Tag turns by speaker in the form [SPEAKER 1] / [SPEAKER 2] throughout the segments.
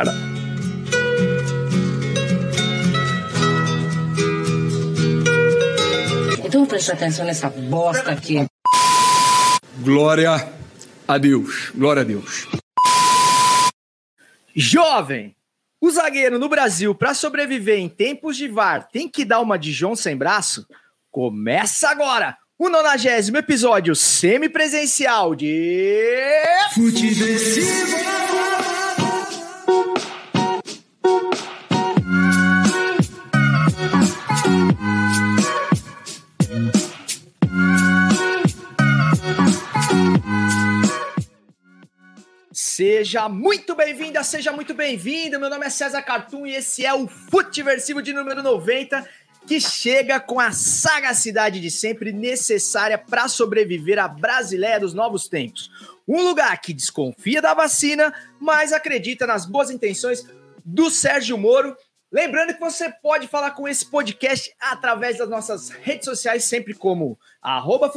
[SPEAKER 1] Para.
[SPEAKER 2] Então presta atenção nessa bosta aqui.
[SPEAKER 3] Glória a Deus. Glória a Deus.
[SPEAKER 1] Jovem, o zagueiro no Brasil, para sobreviver em tempos de VAR, tem que dar uma de João sem braço? Começa agora o nonagésimo episódio semipresencial de. Futeversivo! Seja muito bem-vinda, seja muito bem-vindo. Meu nome é César Cartoon e esse é o Futeversivo de número 90, que chega com a sagacidade de sempre necessária para sobreviver à Brasileia dos novos tempos. Um lugar que desconfia da vacina, mas acredita nas boas intenções do Sérgio Moro. Lembrando que você pode falar com esse podcast através das nossas redes sociais, sempre como arroba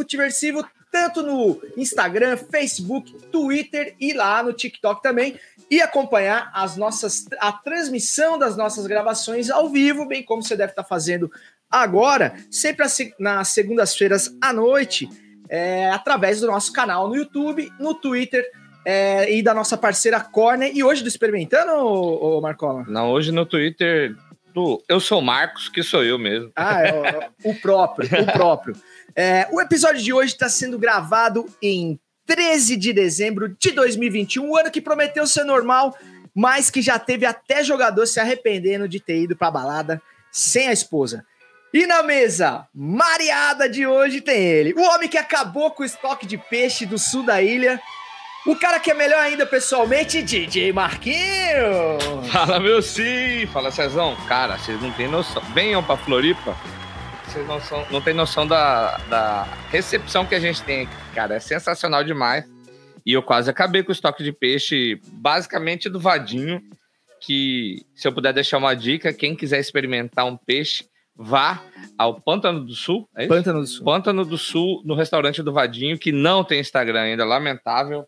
[SPEAKER 1] tanto no Instagram, Facebook, Twitter e lá no TikTok também, e acompanhar as nossas a transmissão das nossas gravações ao vivo, bem como você deve estar fazendo agora, sempre nas segundas-feiras à noite, é, através do nosso canal no YouTube, no Twitter é, e da nossa parceira Corner. E hoje do Experimentando, ô, ô Marcola?
[SPEAKER 4] Não, hoje no Twitter do Eu Sou Marcos, que sou eu mesmo.
[SPEAKER 1] Ah, é, o próprio, o próprio. É, o episódio de hoje está sendo gravado em 13 de dezembro de 2021, um ano que prometeu ser normal, mas que já teve até jogador se arrependendo de ter ido para a balada sem a esposa. E na mesa, mareada de hoje tem ele, o homem que acabou com o estoque de peixe do sul da ilha, o cara que é melhor ainda pessoalmente, DJ Marquinho.
[SPEAKER 4] Fala, meu sim! Fala, Cezão. Cara, vocês não têm noção. Venham pra Floripa vocês não, são, não tem noção da, da recepção que a gente tem aqui, cara. É sensacional demais. E eu quase acabei com o estoque de peixe, basicamente do vadinho. Que, se eu puder deixar uma dica, quem quiser experimentar um peixe, vá ao Pântano do Sul.
[SPEAKER 1] É Pântano do Sul.
[SPEAKER 4] Pântano do Sul, no restaurante do Vadinho, que não tem Instagram ainda, lamentável.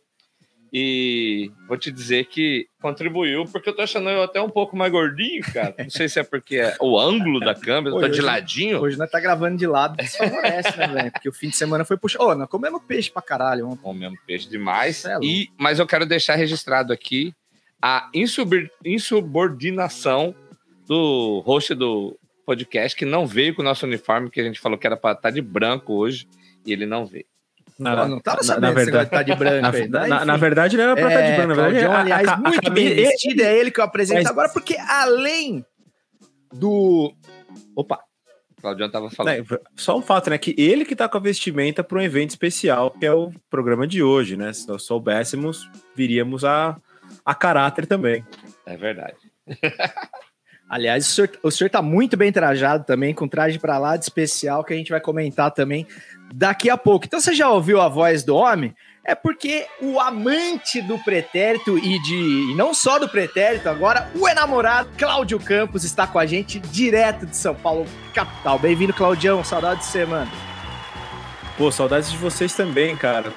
[SPEAKER 4] E vou te dizer que contribuiu, porque eu tô achando eu até um pouco mais gordinho, cara. Não sei se é porque é o ângulo da câmera, tô de ladinho.
[SPEAKER 1] Hoje nós tá gravando de lado, desfavorece, né, velho? Porque o fim de semana foi puxado. Ô, oh, nós comemos peixe pra caralho. Ontem.
[SPEAKER 4] Comemos peixe demais. É e, mas eu quero deixar registrado aqui a insubordinação do host do podcast, que não veio com o nosso uniforme, que a gente falou que era pra estar tá de branco hoje, e ele não veio.
[SPEAKER 1] Na, não tava sabendo na, na verdade, tá de branco
[SPEAKER 5] aí. Na, na, na, verdade, ele era pra estar tá de branco. Na verdade,
[SPEAKER 1] aliás, a, muito a, bem vestido. É ele que eu apresento Mas... agora, porque além do... Opa!
[SPEAKER 4] Claudião tava falando.
[SPEAKER 5] É, só um fato, né? Que ele que tá com a vestimenta para um evento especial, que é o programa de hoje, né? Se nós soubéssemos, viríamos a, a caráter também.
[SPEAKER 4] É verdade.
[SPEAKER 1] Aliás, o senhor, o senhor tá muito bem trajado também, com traje para lá de especial, que a gente vai comentar também daqui a pouco. Então você já ouviu a voz do homem? É porque o amante do pretérito e de e não só do pretérito, agora o enamorado Cláudio Campos está com a gente direto de São Paulo, capital. Bem-vindo, Claudião. Saudade de você, mano.
[SPEAKER 5] Pô, saudades de vocês também, cara.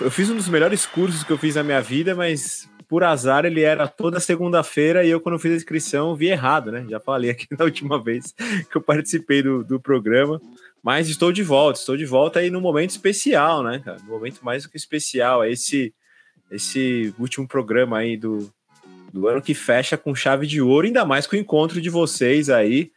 [SPEAKER 5] Eu fiz um dos melhores cursos que eu fiz na minha vida, mas por azar ele era toda segunda-feira e eu, quando fiz a inscrição, vi errado, né? Já falei aqui na última vez que eu participei do, do programa. Mas estou de volta, estou de volta aí num momento especial, né, cara? No momento mais do que especial, é esse, esse último programa aí do, do ano que fecha com chave de ouro, ainda mais com o encontro de vocês aí.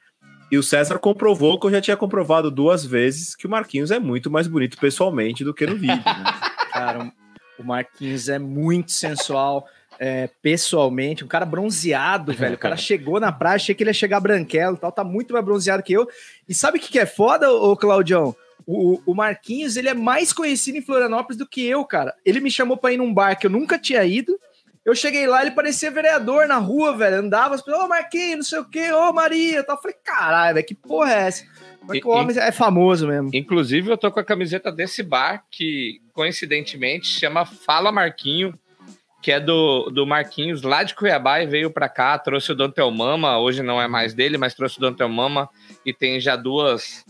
[SPEAKER 5] E o César comprovou que eu já tinha comprovado duas vezes que o Marquinhos é muito mais bonito pessoalmente do que no vídeo. Né?
[SPEAKER 1] Cara, o Marquinhos é muito sensual é, pessoalmente, um cara bronzeado, velho. O cara chegou na praia, achei que ele ia chegar branquelo e tal, tá muito mais bronzeado que eu. E sabe o que, que é foda, ô Claudião? O, o Marquinhos, ele é mais conhecido em Florianópolis do que eu, cara. Ele me chamou pra ir num bar que eu nunca tinha ido. Eu cheguei lá, ele parecia vereador na rua, velho. Andava, ô oh, Marquinhos, não sei o quê, ô oh, Maria. tal. Eu falei, caralho, velho, que porra é essa? Mas o homem é famoso mesmo.
[SPEAKER 4] Inclusive, eu tô com a camiseta desse bar que, coincidentemente, chama Fala Marquinho que é do, do Marquinhos, lá de Cuiabá, e veio para cá, trouxe o Dantel Mama, hoje não é mais dele, mas trouxe o Dantel Mama, e tem já duas,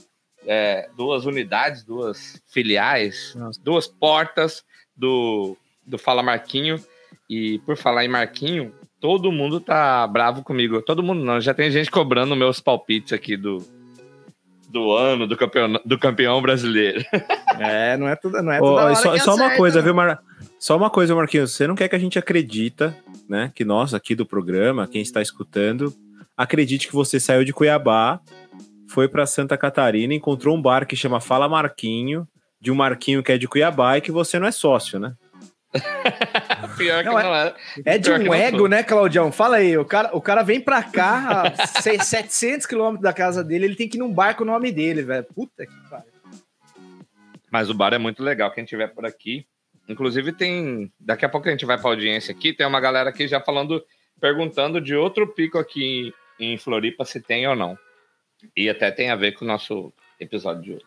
[SPEAKER 4] é, duas unidades, duas filiais, Nossa. duas portas do, do Fala Marquinho. E por falar em Marquinho, todo mundo tá bravo comigo. Todo mundo não, já tem gente cobrando meus palpites aqui do, do ano, do campeão, do campeão brasileiro.
[SPEAKER 1] É, não é tudo, não é toda hora
[SPEAKER 5] só, só uma coisa,
[SPEAKER 1] não.
[SPEAKER 5] viu, Mar... Só uma coisa, Marquinhos. Você não quer que a gente acredita, né? Que nós aqui do programa, quem está escutando, acredite que você saiu de Cuiabá, foi para Santa Catarina, encontrou um bar que chama Fala Marquinho, de um Marquinho que é de Cuiabá e que você não é sócio, né?
[SPEAKER 4] Pior que
[SPEAKER 1] Não,
[SPEAKER 4] não, é.
[SPEAKER 1] É de um ego, né, Claudião? Fala aí, o cara, o cara vem pra cá, a se- 700 quilômetros da casa dele, ele tem que ir num bar com o nome dele, velho. Puta que pariu.
[SPEAKER 4] Mas o bar é muito legal, quem tiver por aqui. Inclusive tem, daqui a pouco a gente vai pra audiência aqui, tem uma galera aqui já falando, perguntando de outro pico aqui em Floripa se tem ou não. E até tem a ver com o nosso episódio de hoje.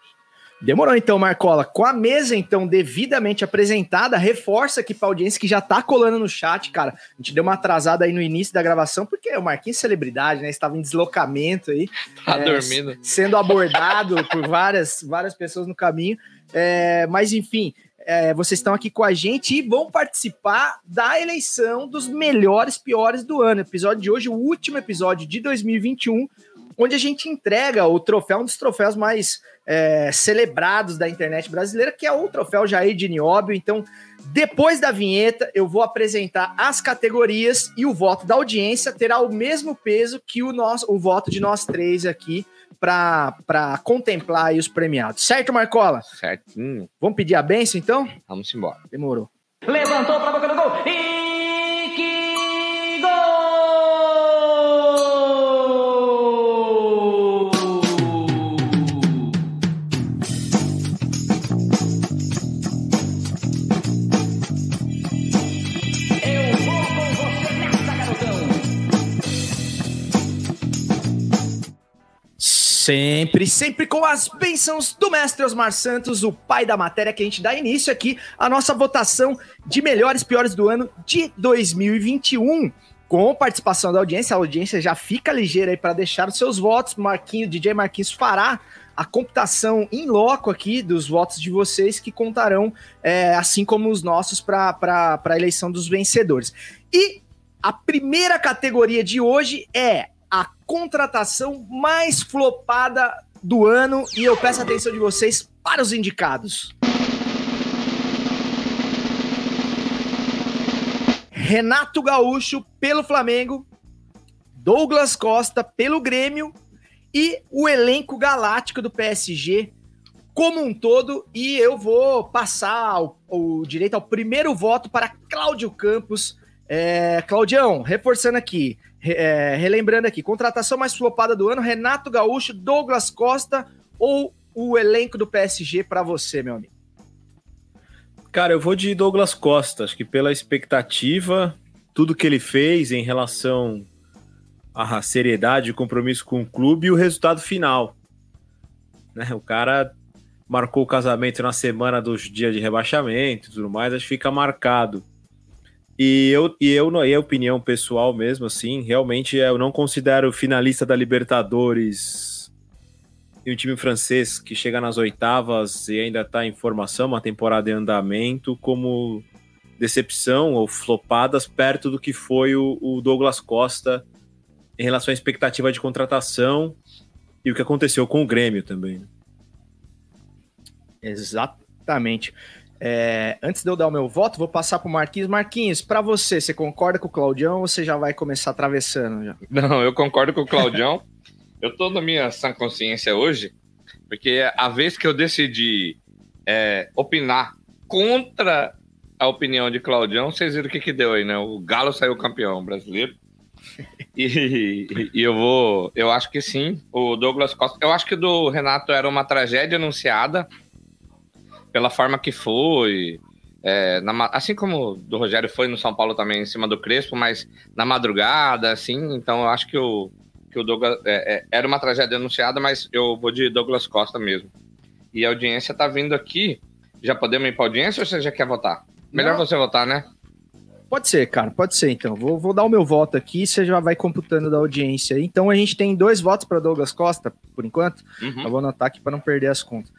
[SPEAKER 1] Demorou então, Marcola. Com a mesa, então, devidamente apresentada, reforça aqui pra audiência que já tá colando no chat, cara. A gente deu uma atrasada aí no início da gravação, porque o Marquinhos é celebridade, né? Estava em deslocamento aí.
[SPEAKER 4] Tá
[SPEAKER 1] É,
[SPEAKER 4] dormindo.
[SPEAKER 1] sendo abordado por várias, várias pessoas no caminho. É, mas, enfim, é, vocês estão aqui com a gente e vão participar da eleição dos melhores piores do ano. Episódio de hoje, o último episódio de 2021, onde a gente entrega o troféu, um dos troféus mais é, celebrados da internet brasileira, que é o troféu Jair de Nióbio. Então, depois da vinheta, eu vou apresentar as categorias e o voto da audiência terá o mesmo peso que o, nosso, o voto de nós três aqui para contemplar aí os premiados. Certo, Marcola?
[SPEAKER 4] Certinho.
[SPEAKER 1] Vamos pedir a benção, então?
[SPEAKER 4] Vamos embora.
[SPEAKER 1] Demorou.
[SPEAKER 2] Levantou pra boca do gol. E
[SPEAKER 1] Sempre, sempre com as bênçãos do mestre Osmar Santos, o pai da matéria, que a gente dá início aqui à nossa votação de melhores piores do ano de 2021. Com participação da audiência, a audiência já fica ligeira aí para deixar os seus votos. Marquinho, DJ Marquinhos fará a computação em loco aqui dos votos de vocês que contarão, é, assim como os nossos, para a eleição dos vencedores. E a primeira categoria de hoje é a contratação mais flopada do ano e eu peço a atenção de vocês para os indicados. Renato Gaúcho pelo Flamengo, Douglas Costa pelo Grêmio e o elenco galáctico do PSG como um todo. E eu vou passar o, o direito ao primeiro voto para Cláudio Campos. É, Claudião, reforçando aqui, é, relembrando aqui, contratação mais flopada do ano, Renato Gaúcho, Douglas Costa ou o elenco do PSG para você, meu amigo?
[SPEAKER 5] Cara, eu vou de Douglas Costa. Acho que pela expectativa, tudo que ele fez em relação à seriedade compromisso com o clube e o resultado final. Né? O cara marcou o casamento na semana dos dias de rebaixamento e tudo mais, acho que fica marcado. E eu, e eu, na opinião pessoal mesmo, assim, realmente eu não considero finalista da Libertadores e um time francês que chega nas oitavas e ainda está em formação, uma temporada em andamento, como decepção ou flopadas perto do que foi o, o Douglas Costa em relação à expectativa de contratação e o que aconteceu com o Grêmio também. né?
[SPEAKER 1] Exatamente. É, antes de eu dar o meu voto, vou passar para o Marquinhos. Marquinhos, para você, você concorda com o Claudião ou você já vai começar atravessando? Já?
[SPEAKER 4] Não, eu concordo com o Claudião. eu tô na minha sã consciência hoje, porque a vez que eu decidi é, opinar contra a opinião de Claudião, vocês viram o que que deu aí, né? O Galo saiu campeão brasileiro. E, e eu vou. Eu acho que sim. O Douglas Costa. Eu acho que do Renato era uma tragédia anunciada pela forma que foi. é, na assim como o do Rogério foi no São Paulo também em cima do Crespo, mas na madrugada, assim. Então eu acho que o, que o Douglas. é, é, era uma tragédia anunciada, mas eu vou de Douglas Costa mesmo. E a audiência tá vindo aqui. Já podemos ir pra audiência ou você já quer votar? Melhor
[SPEAKER 1] Não.
[SPEAKER 4] você votar, né?
[SPEAKER 1] Pode ser, cara, pode ser então. Vou, vou dar o meu voto aqui, você já vai computando da audiência. Então a gente tem dois votos para Douglas Costa, por enquanto.
[SPEAKER 4] Uhum.
[SPEAKER 1] Eu vou anotar aqui para não perder as contas.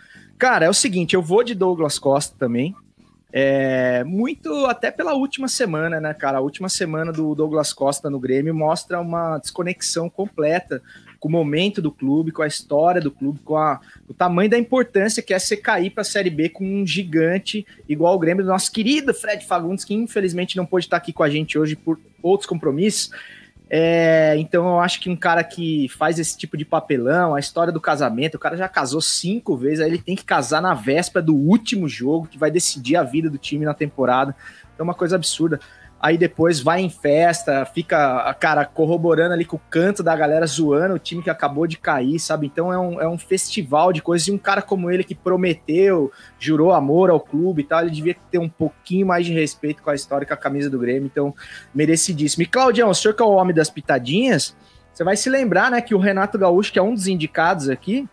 [SPEAKER 1] Cara, é o seguinte, eu vou de Douglas Costa também. É, muito até pela última semana, né, cara? A última semana do Douglas Costa no Grêmio mostra uma desconexão completa com o momento do clube, com a história do clube, com a, o tamanho da importância que é você cair para a Série B com um gigante igual o Grêmio do nosso querido Fred Fagundes, que infelizmente não pôde estar aqui com a gente hoje por outros compromissos. É, então eu acho que um cara que faz esse tipo de papelão, a história do casamento, o cara já casou cinco vezes, aí ele tem que casar na véspera do último jogo que vai decidir a vida do time na temporada. Então é uma coisa absurda aí depois vai em festa, fica, cara, corroborando ali com o canto da galera zoando o time que acabou de cair, sabe? Então é um, é um festival de coisas. E um cara como ele que prometeu, jurou amor ao clube e tal, ele devia ter um pouquinho mais de respeito com a história, com a camisa do Grêmio. Então, merecidíssimo. E Claudião, o senhor que é o homem das pitadinhas, você vai se lembrar, né, que o Renato Gaúcho, que é um dos indicados aqui,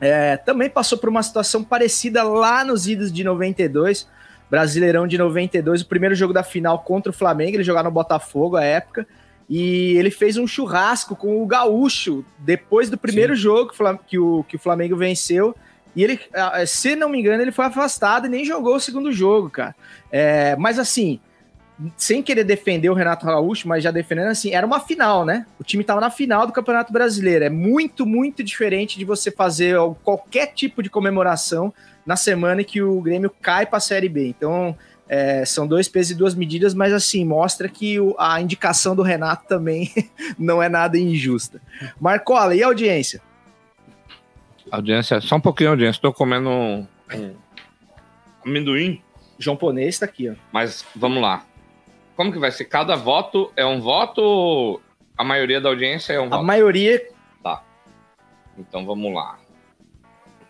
[SPEAKER 1] é, também passou por uma situação parecida lá nos idos de 92 Brasileirão de 92, o primeiro jogo da final contra o Flamengo, ele jogava no Botafogo à época, e ele fez um churrasco com o Gaúcho depois do primeiro Sim. jogo que o, que o Flamengo venceu. E ele, se não me engano, ele foi afastado e nem jogou o segundo jogo, cara. É, mas assim, sem querer defender o Renato Gaúcho, mas já defendendo assim, era uma final, né? O time estava na final do Campeonato Brasileiro. É muito, muito diferente de você fazer qualquer tipo de comemoração na semana que o Grêmio cai para a Série B. Então, é, são dois pesos e duas medidas, mas assim, mostra que o, a indicação do Renato também não é nada injusta. Marcola, e a audiência?
[SPEAKER 4] Audiência, só um pouquinho, audiência. Estou comendo um, um amendoim.
[SPEAKER 1] João Ponês está aqui, ó.
[SPEAKER 4] Mas vamos lá. Como que vai ser? Cada voto é um voto? A maioria da audiência é um
[SPEAKER 1] a
[SPEAKER 4] voto?
[SPEAKER 1] A maioria.
[SPEAKER 4] Tá. Então vamos lá.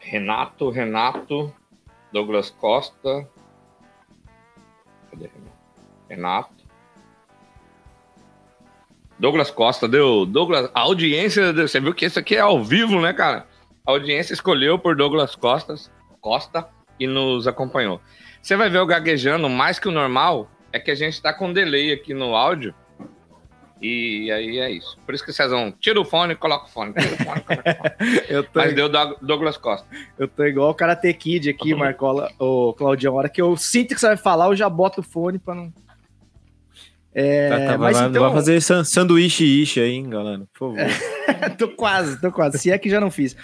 [SPEAKER 4] Renato, Renato, Douglas Costa. Cadê Renato? Douglas Costa deu. Douglas, a audiência, você viu que isso aqui é ao vivo, né, cara? A audiência escolheu por Douglas Costas, Costa e nos acompanhou. Você vai ver o gaguejando mais que o normal, é que a gente tá com delay aqui no áudio. E aí é isso. Por isso que vocês vão tira o fone e coloca o fone. Tira o fone, coloca o fone. eu tô Mas deu Douglas Costa.
[SPEAKER 1] Eu tô igual o Karate Kid aqui, Marcola, ô Claudião. A hora que eu sinto que você vai falar, eu já boto o fone pra não.
[SPEAKER 5] É, tá, tá, mas vai, então... vai fazer sanduíche ishi aí, hein, galera? Por favor.
[SPEAKER 1] tô quase, tô quase. Se é que já não fiz.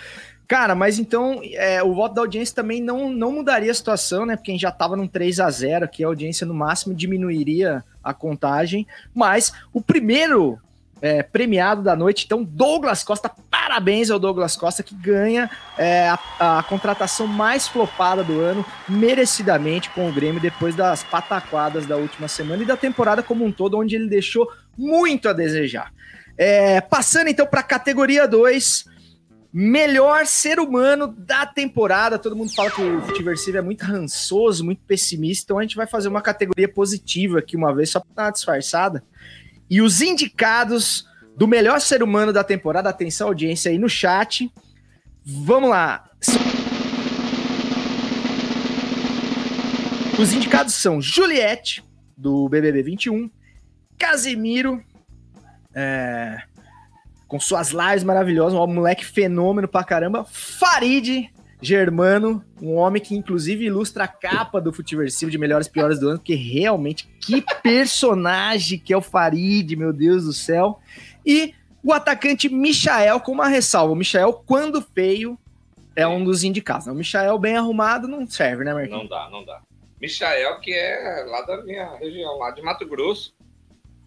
[SPEAKER 1] Cara, mas então é, o voto da audiência também não, não mudaria a situação, né? Porque a gente já tava num 3 a 0 que a audiência no máximo diminuiria a contagem. Mas o primeiro é, premiado da noite, então Douglas Costa, parabéns ao Douglas Costa que ganha é, a, a, contratação mais flopada do ano, merecidamente com o Grêmio depois das pataquadas da última semana e da temporada como um todo, onde ele deixou muito a desejar. É, passando então para a categoria 2, melhor ser humano da temporada. Todo mundo fala que o Futiversivo é muito rançoso, muito pessimista, então a gente vai fazer uma categoria positiva aqui uma vez, só para dar uma disfarçada. E os indicados do melhor ser humano da temporada, atenção audiência aí no chat. Vamos lá. Os indicados são Juliette, do BBB 21, Casimiro, é, com suas lives maravilhosas, um moleque fenômeno pra caramba, Farid, Germano, um homem que inclusive ilustra a capa do Futiversivo de melhores e piores do ano, porque realmente que personagem que é o Farid, meu Deus do céu. E o atacante Michael com uma ressalva. O Michael, quando feio, é um dos indicados. O Michael bem arrumado não serve, né, Marquinhos?
[SPEAKER 4] Não dá, não dá. Michael, que é lá da minha região, lá de Mato Grosso,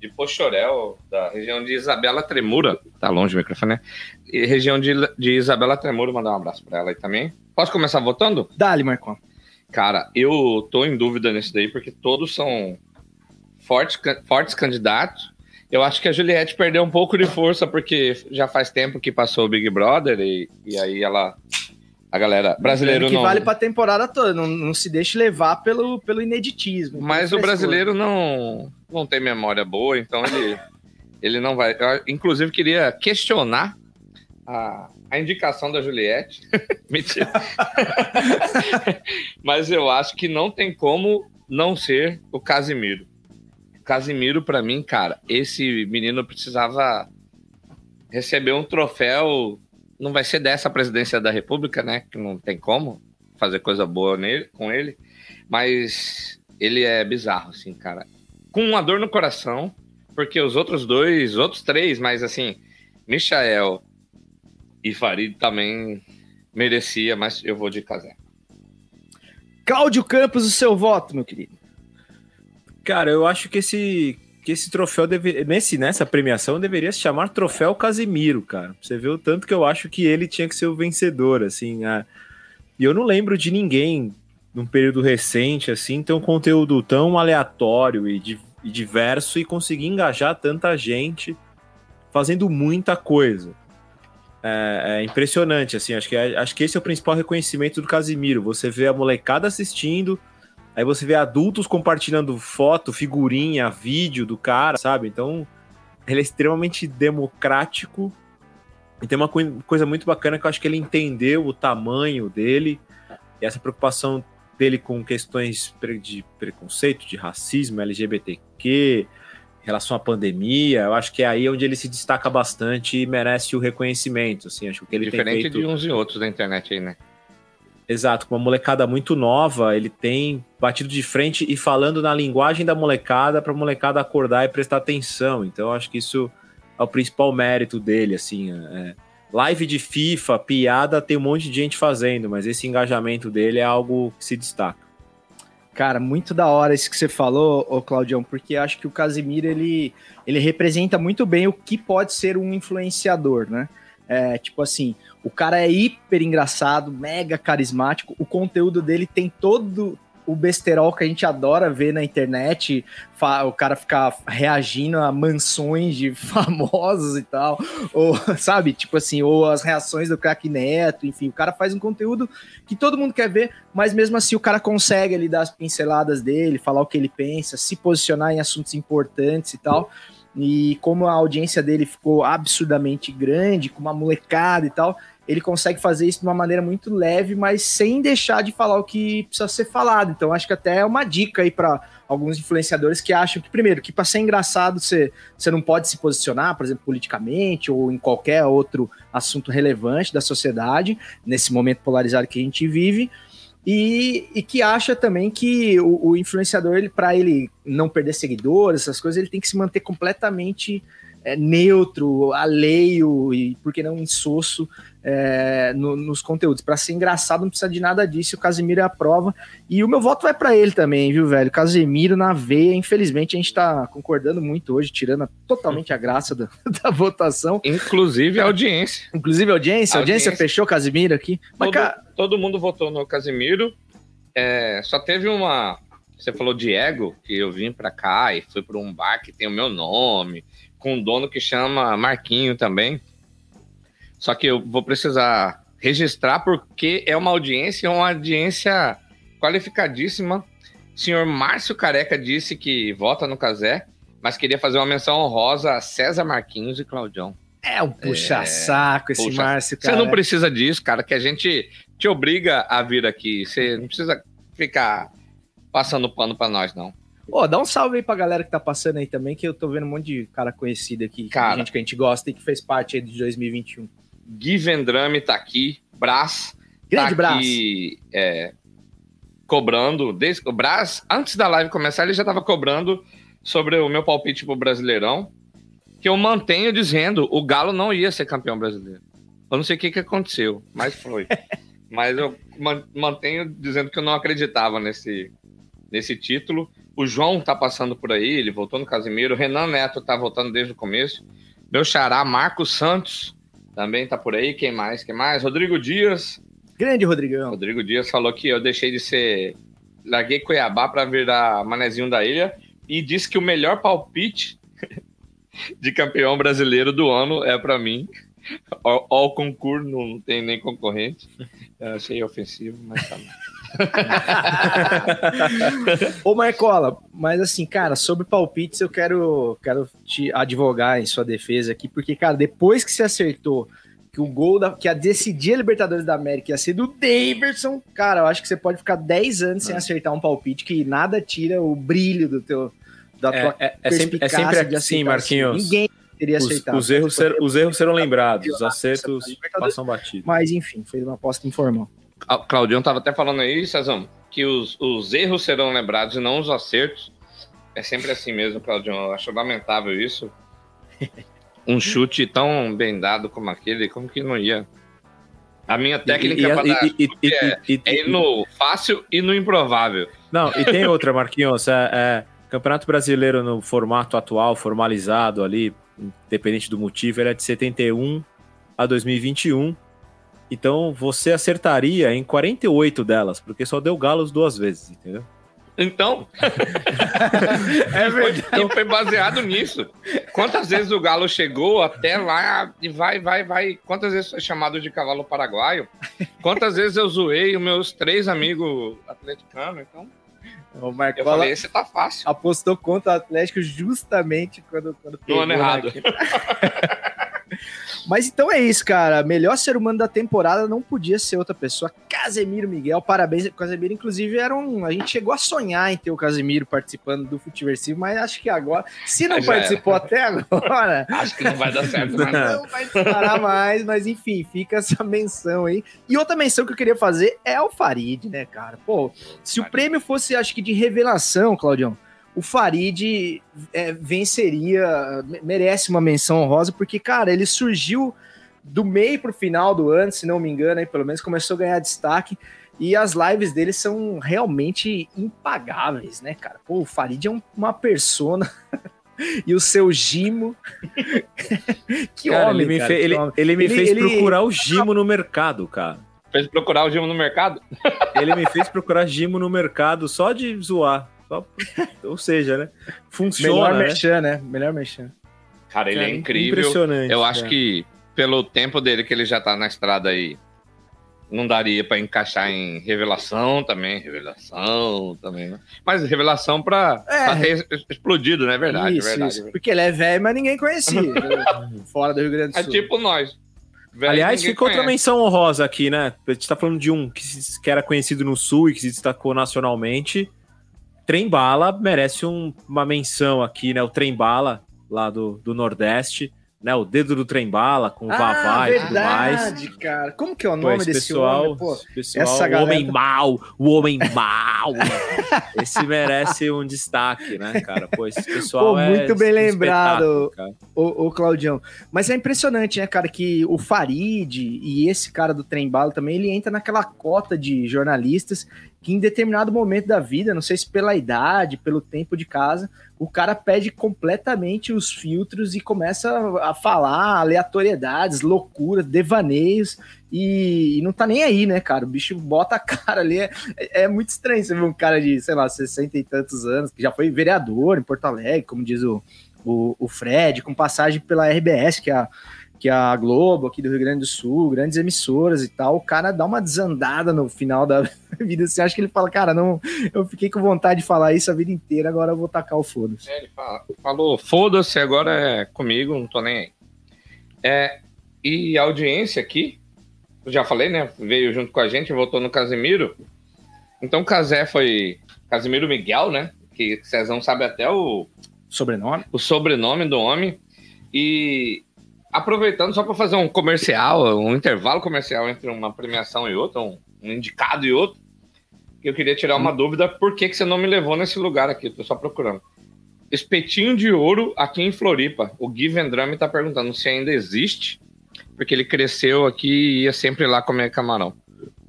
[SPEAKER 4] de Pochorel, da região de Isabela Tremura. Tá longe o microfone, né? E região de, de Isabela Tremura, mandar um abraço para ela aí também. Posso começar votando?
[SPEAKER 1] Dá-lhe, Marcon.
[SPEAKER 4] Cara, eu tô em dúvida nesse daí, porque todos são fortes, fortes candidatos. Eu acho que a Juliette perdeu um pouco de força, porque já faz tempo que passou o Big Brother, e, e aí ela a galera brasileiro
[SPEAKER 1] que
[SPEAKER 4] não.
[SPEAKER 1] vale para a temporada toda, não, não se deixe levar pelo, pelo ineditismo.
[SPEAKER 4] Mas o brasileiro não, não tem memória boa, então ele, ele não vai. Eu, inclusive, queria questionar a, a indicação da Juliette. Mentira. Mas eu acho que não tem como não ser o Casimiro. Casimiro, para mim, cara, esse menino precisava receber um troféu não vai ser dessa presidência da República, né? Que não tem como fazer coisa boa nele, com ele. Mas ele é bizarro, assim, cara. Com uma dor no coração, porque os outros dois, outros três, mas assim, Michael e Farid também merecia, mas eu vou de Casé.
[SPEAKER 1] Cláudio Campos, o seu voto, meu querido.
[SPEAKER 5] Cara, eu acho que esse, que esse troféu deve, nesse nessa premiação deveria se chamar Troféu Casimiro, cara. Você vê o tanto que eu acho que ele tinha que ser o vencedor, assim. A... E eu não lembro de ninguém num período recente assim ter um conteúdo tão aleatório e, di e diverso e conseguir engajar tanta gente fazendo muita coisa. É, é, impressionante, assim. Acho que, é, acho que esse é o principal reconhecimento do Casimiro. Você vê a molecada assistindo, aí você vê adultos compartilhando foto, figurinha, vídeo do cara, sabe? Então, ele é extremamente democrático. E tem uma coisa muito bacana que eu acho que ele entendeu o tamanho dele e essa preocupação dele com questões de preconceito, de racismo, LGBTQ, em relação à pandemia, eu acho que é aí onde ele se destaca bastante e merece o reconhecimento, assim, acho que ele
[SPEAKER 4] Diferente feito... de uns e outros da internet aí, né?
[SPEAKER 5] Exato, com uma molecada muito nova, ele tem batido de frente e falando na linguagem da molecada para a molecada acordar e prestar atenção. Então, acho que isso é o principal mérito dele, assim. É... Live de FIFA, piada, tem um monte de gente fazendo, mas esse engajamento dele é algo que se destaca.
[SPEAKER 1] Cara, muito da hora isso que você falou, ô Claudião, porque acho que o Casimiro ele, ele representa muito bem o que pode ser um influenciador, né? É, tipo assim, o cara é hiper engraçado, mega carismático, o conteúdo dele tem todo o besterol que a gente adora ver na internet, o cara ficar reagindo a mansões de famosos e tal, ou sabe, tipo assim, ou as reações do craque Neto, enfim, o cara faz um conteúdo que todo mundo quer ver, mas mesmo assim o cara consegue ali dar as pinceladas dele, falar o que ele pensa, se posicionar em assuntos importantes e tal. E como a audiência dele ficou absurdamente grande, com uma molecada e tal, ele consegue fazer isso de uma maneira muito leve, mas sem deixar de falar o que precisa ser falado. Então, acho que até é uma dica aí para alguns influenciadores que acham que, primeiro, que para ser engraçado você, você não pode se posicionar, por exemplo, politicamente ou em qualquer outro assunto relevante da sociedade, nesse momento polarizado que a gente vive. E, e que acha também que o, o influenciador, ele, para ele não perder seguidores, essas coisas, ele tem que se manter completamente é, neutro, alheio e, por que não, insosso é, no, nos conteúdos. Para ser engraçado, não precisa de nada disso. O Casemiro é a prova. E o meu voto vai para ele também, viu, velho? Casemiro na veia. Infelizmente, a gente está concordando muito hoje, tirando totalmente a graça da, da, votação.
[SPEAKER 4] Inclusive a audiência.
[SPEAKER 1] Inclusive a audiência. A audiência, audiência fechou o Casemiro aqui.
[SPEAKER 4] Mas, todo, todo mundo votou no Casemiro. É, só teve uma. Você falou de ego, que eu vim para cá e fui para um bar que tem o meu nome, com um dono que chama Marquinho também. Só que eu vou precisar registrar porque é uma audiência, uma audiência qualificadíssima. O senhor Márcio Careca disse que vota no Casé, mas queria fazer uma menção honrosa a César Marquinhos e Claudião.
[SPEAKER 1] É um puxa-saco é, esse puxa. Márcio,
[SPEAKER 4] cara. Você não precisa disso, cara, que a gente te obriga a vir aqui. Você não precisa ficar passando pano para nós, não.
[SPEAKER 1] Oh, dá um salve aí pra galera que tá passando aí também, que eu tô vendo um monte de cara conhecido aqui, cara, gente que a gente gosta e que fez parte aí de 2021.
[SPEAKER 4] Gui Vendrame tá aqui, Brás.
[SPEAKER 1] Grande
[SPEAKER 4] tá aqui, é, cobrando. Desde, o Brás, antes da live começar, ele já tava cobrando sobre o meu palpite pro Brasileirão. Que eu mantenho dizendo, o Galo não ia ser campeão brasileiro. Eu não sei o que, que aconteceu, mas foi. mas eu mantenho dizendo que eu não acreditava nesse, nesse título. O João tá passando por aí, ele voltou no Casimiro. O Renan Neto tá voltando desde o começo. Meu xará, Marcos Santos, também tá por aí. Quem mais? Quem mais? Rodrigo Dias.
[SPEAKER 1] Grande Rodrigão.
[SPEAKER 4] Rodrigo Dias falou que eu deixei de ser. Larguei Cuiabá para virar manezinho da ilha e disse que o melhor palpite de campeão brasileiro do ano é para mim. Ó, o concurso não tem nem concorrente. Eu achei ofensivo, mas tá bom.
[SPEAKER 1] Ô Marcola, mas assim, cara, sobre palpites eu quero, quero te advogar em sua defesa aqui, porque, cara, depois que você acertou que o gol da, que ia decidir a Libertadores da América ia ser do Daverson, cara, eu acho que você pode ficar 10 anos sem acertar um palpite que nada tira o brilho do teu da
[SPEAKER 5] é, tua é, é, sempre, é sempre assim, Marquinhos.
[SPEAKER 1] Ninguém teria
[SPEAKER 5] os,
[SPEAKER 1] aceitado.
[SPEAKER 5] Os erros, ser, os erros serão lembrados, os acertos passam batidos.
[SPEAKER 1] Mas enfim, foi uma aposta informal.
[SPEAKER 4] O Claudião tava até falando aí, Cezão, que os, os erros serão lembrados e não os acertos. É sempre assim mesmo, Claudio. Eu acho lamentável isso. Um chute tão bem dado como aquele, como que não ia? A minha técnica
[SPEAKER 5] E- e-
[SPEAKER 4] pra dar
[SPEAKER 5] e- e-
[SPEAKER 4] é,
[SPEAKER 5] e- e-
[SPEAKER 4] é ir no fácil e no improvável.
[SPEAKER 5] Não, e tem outra, Marquinhos. É, é, Campeonato Brasileiro no formato atual, formalizado ali, independente do motivo, ele é de 71 a 2021. Então você acertaria em 48 delas, porque só deu galos duas vezes, entendeu?
[SPEAKER 4] Então,
[SPEAKER 1] É
[SPEAKER 4] foi, e foi baseado nisso. Quantas vezes o Galo chegou até lá e vai, vai, vai. Quantas vezes foi chamado de cavalo paraguaio? Quantas vezes eu zoei os meus três amigos atleticanos? Então,
[SPEAKER 1] O
[SPEAKER 4] eu
[SPEAKER 1] Marcola
[SPEAKER 4] falei, esse tá fácil.
[SPEAKER 1] apostou contra o Atlético justamente quando, quando
[SPEAKER 4] No ano errado.
[SPEAKER 1] Mas então é isso, cara. Melhor ser humano da temporada não podia ser outra pessoa. Casemiro Miguel, parabéns. Casemiro, inclusive, era um. A gente chegou a sonhar em ter o Casemiro participando do Futiversivo, mas acho que agora, se não participou até agora,
[SPEAKER 4] Acho que não vai dar certo, não.
[SPEAKER 1] não vai disparar mais. Mas enfim, fica essa menção aí. E outra menção que eu queria fazer é o Farid, né, cara? Pô, se o prêmio fosse, acho que de revelação, Claudião, o Farid é, venceria, me- merece uma menção honrosa, porque, cara, ele surgiu do meio pro final do ano, se não me engano, aí pelo menos começou a ganhar destaque. E as lives dele são realmente impagáveis, né, cara? Pô, o Farid é um- uma persona. e o seu Gimo. que
[SPEAKER 5] Cara,
[SPEAKER 1] homem,
[SPEAKER 5] ele me,
[SPEAKER 1] cara,
[SPEAKER 5] fe-
[SPEAKER 1] que
[SPEAKER 5] ele,
[SPEAKER 1] homem.
[SPEAKER 5] ele me
[SPEAKER 1] Ele-
[SPEAKER 5] fez
[SPEAKER 1] ele-
[SPEAKER 5] procurar o Gimo no mercado, cara.
[SPEAKER 4] Fez procurar o Gimo no mercado?
[SPEAKER 5] Ele me fez procurar Gimo no mercado só de zoar. Só por- Ou seja, né?
[SPEAKER 1] Melhor
[SPEAKER 5] Funciona, né?
[SPEAKER 1] merchan, né? Melhor merchan.
[SPEAKER 4] Cara, ele é,
[SPEAKER 5] Cara,
[SPEAKER 4] incrível.
[SPEAKER 5] Impressionante.
[SPEAKER 4] Eu acho
[SPEAKER 5] é.
[SPEAKER 4] que pelo tempo dele que ele já tá na estrada aí, não daria pra encaixar em revelação também, revelação também. né? Mas revelação pra,
[SPEAKER 1] É.
[SPEAKER 4] pra ter explodido, né? Verdade,
[SPEAKER 1] isso,
[SPEAKER 4] verdade.
[SPEAKER 1] isso.
[SPEAKER 4] verdade.
[SPEAKER 1] Porque ele é velho, mas ninguém conhecia. né? Fora do Rio Grande do
[SPEAKER 4] É
[SPEAKER 1] Sul.
[SPEAKER 4] tipo nós. Velho,
[SPEAKER 5] Aliás, ficou outra
[SPEAKER 4] conhece.
[SPEAKER 5] menção honrosa aqui, né? A gente tá falando de um que era conhecido no Sul e que se destacou nacionalmente. Trem Bala merece um- uma menção aqui, né? O Trem Bala, lá do, do Nordeste, né? O dedo do Trem Bala, com o Vavá e tudo mais.
[SPEAKER 1] Ah, verdade, cara. Como que é o
[SPEAKER 5] Pô,
[SPEAKER 1] nome
[SPEAKER 5] esse
[SPEAKER 1] desse
[SPEAKER 5] pessoal,
[SPEAKER 1] homem? Pô,
[SPEAKER 5] esse pessoal
[SPEAKER 1] essa
[SPEAKER 5] o
[SPEAKER 1] galera-
[SPEAKER 5] homem mau, o homem mau. esse merece um destaque, né, cara? Pô, esse pessoal
[SPEAKER 1] Pô,
[SPEAKER 5] é
[SPEAKER 1] muito bem
[SPEAKER 5] um
[SPEAKER 1] lembrado. ô, ô, Claudião. Mas é impressionante, né, cara, que o Farid e esse cara do Trem Bala também, ele entra naquela cota de jornalistas que em determinado momento da vida, não sei se pela idade, pelo tempo de casa, o cara pede completamente os filtros e começa a falar aleatoriedades, loucuras, devaneios, e, e não tá nem aí, né, cara? O bicho bota a cara ali. É, é muito estranho você ver um cara de, sei lá, 60 e tantos anos, que já foi vereador em Porto Alegre, como diz o, o, o Fred, com passagem pela RBS, que é a, que a Globo aqui do Rio Grande do Sul, grandes emissoras e tal, o cara dá uma desandada no final da vida. Você acha que ele fala, cara, não, eu fiquei com vontade de falar isso a vida inteira, agora eu vou tacar o foda-se.
[SPEAKER 4] É, ele fala- falou, foda-se, agora é comigo, não tô nem aí. É, e a audiência aqui, já falei, né? Veio junto com a gente, votou no Casimiro. Então o Casé foi Casimiro Miguel, né? Que Cezão sabe até o,
[SPEAKER 1] Sobrenome?
[SPEAKER 4] o sobrenome do homem. E aproveitando só para fazer um comercial, um intervalo comercial entre uma premiação e outra, um, indicado e outro, eu queria tirar uma dúvida, por que, que você não me levou nesse lugar aqui? Tô só procurando. Espetinho de ouro aqui em Floripa. O Gui Vendrame tá perguntando se ainda existe, porque ele cresceu aqui e ia sempre lá comer camarão.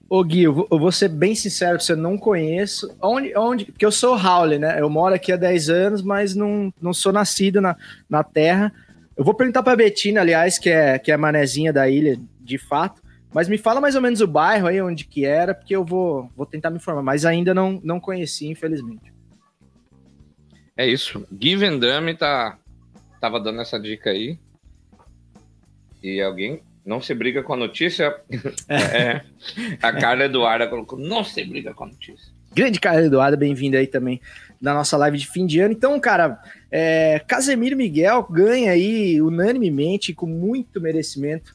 [SPEAKER 1] Ô Gui, eu vou, eu vou ser bem sincero, você não conheço. Onde, onde? Porque eu sou Howley, né? Eu moro aqui há 10 anos, mas não, não sou nascido na, na terra. Eu vou perguntar pra Betina, aliás, que é, que é a manezinha da ilha, de fato. Mas me fala mais ou menos o bairro aí, onde que era, porque eu vou, vou tentar me informar. Mas ainda não, não conheci, infelizmente.
[SPEAKER 4] É isso. Gui Vendrame tá, tava dando essa dica aí. E alguém não se briga com a notícia. É. A Carla Eduarda colocou: não se briga com a notícia.
[SPEAKER 1] Grande cara Eduardo, bem-vindo aí também na nossa live de fim de ano. Então, cara, é, Casemiro Miguel ganha aí unanimemente, com muito merecimento.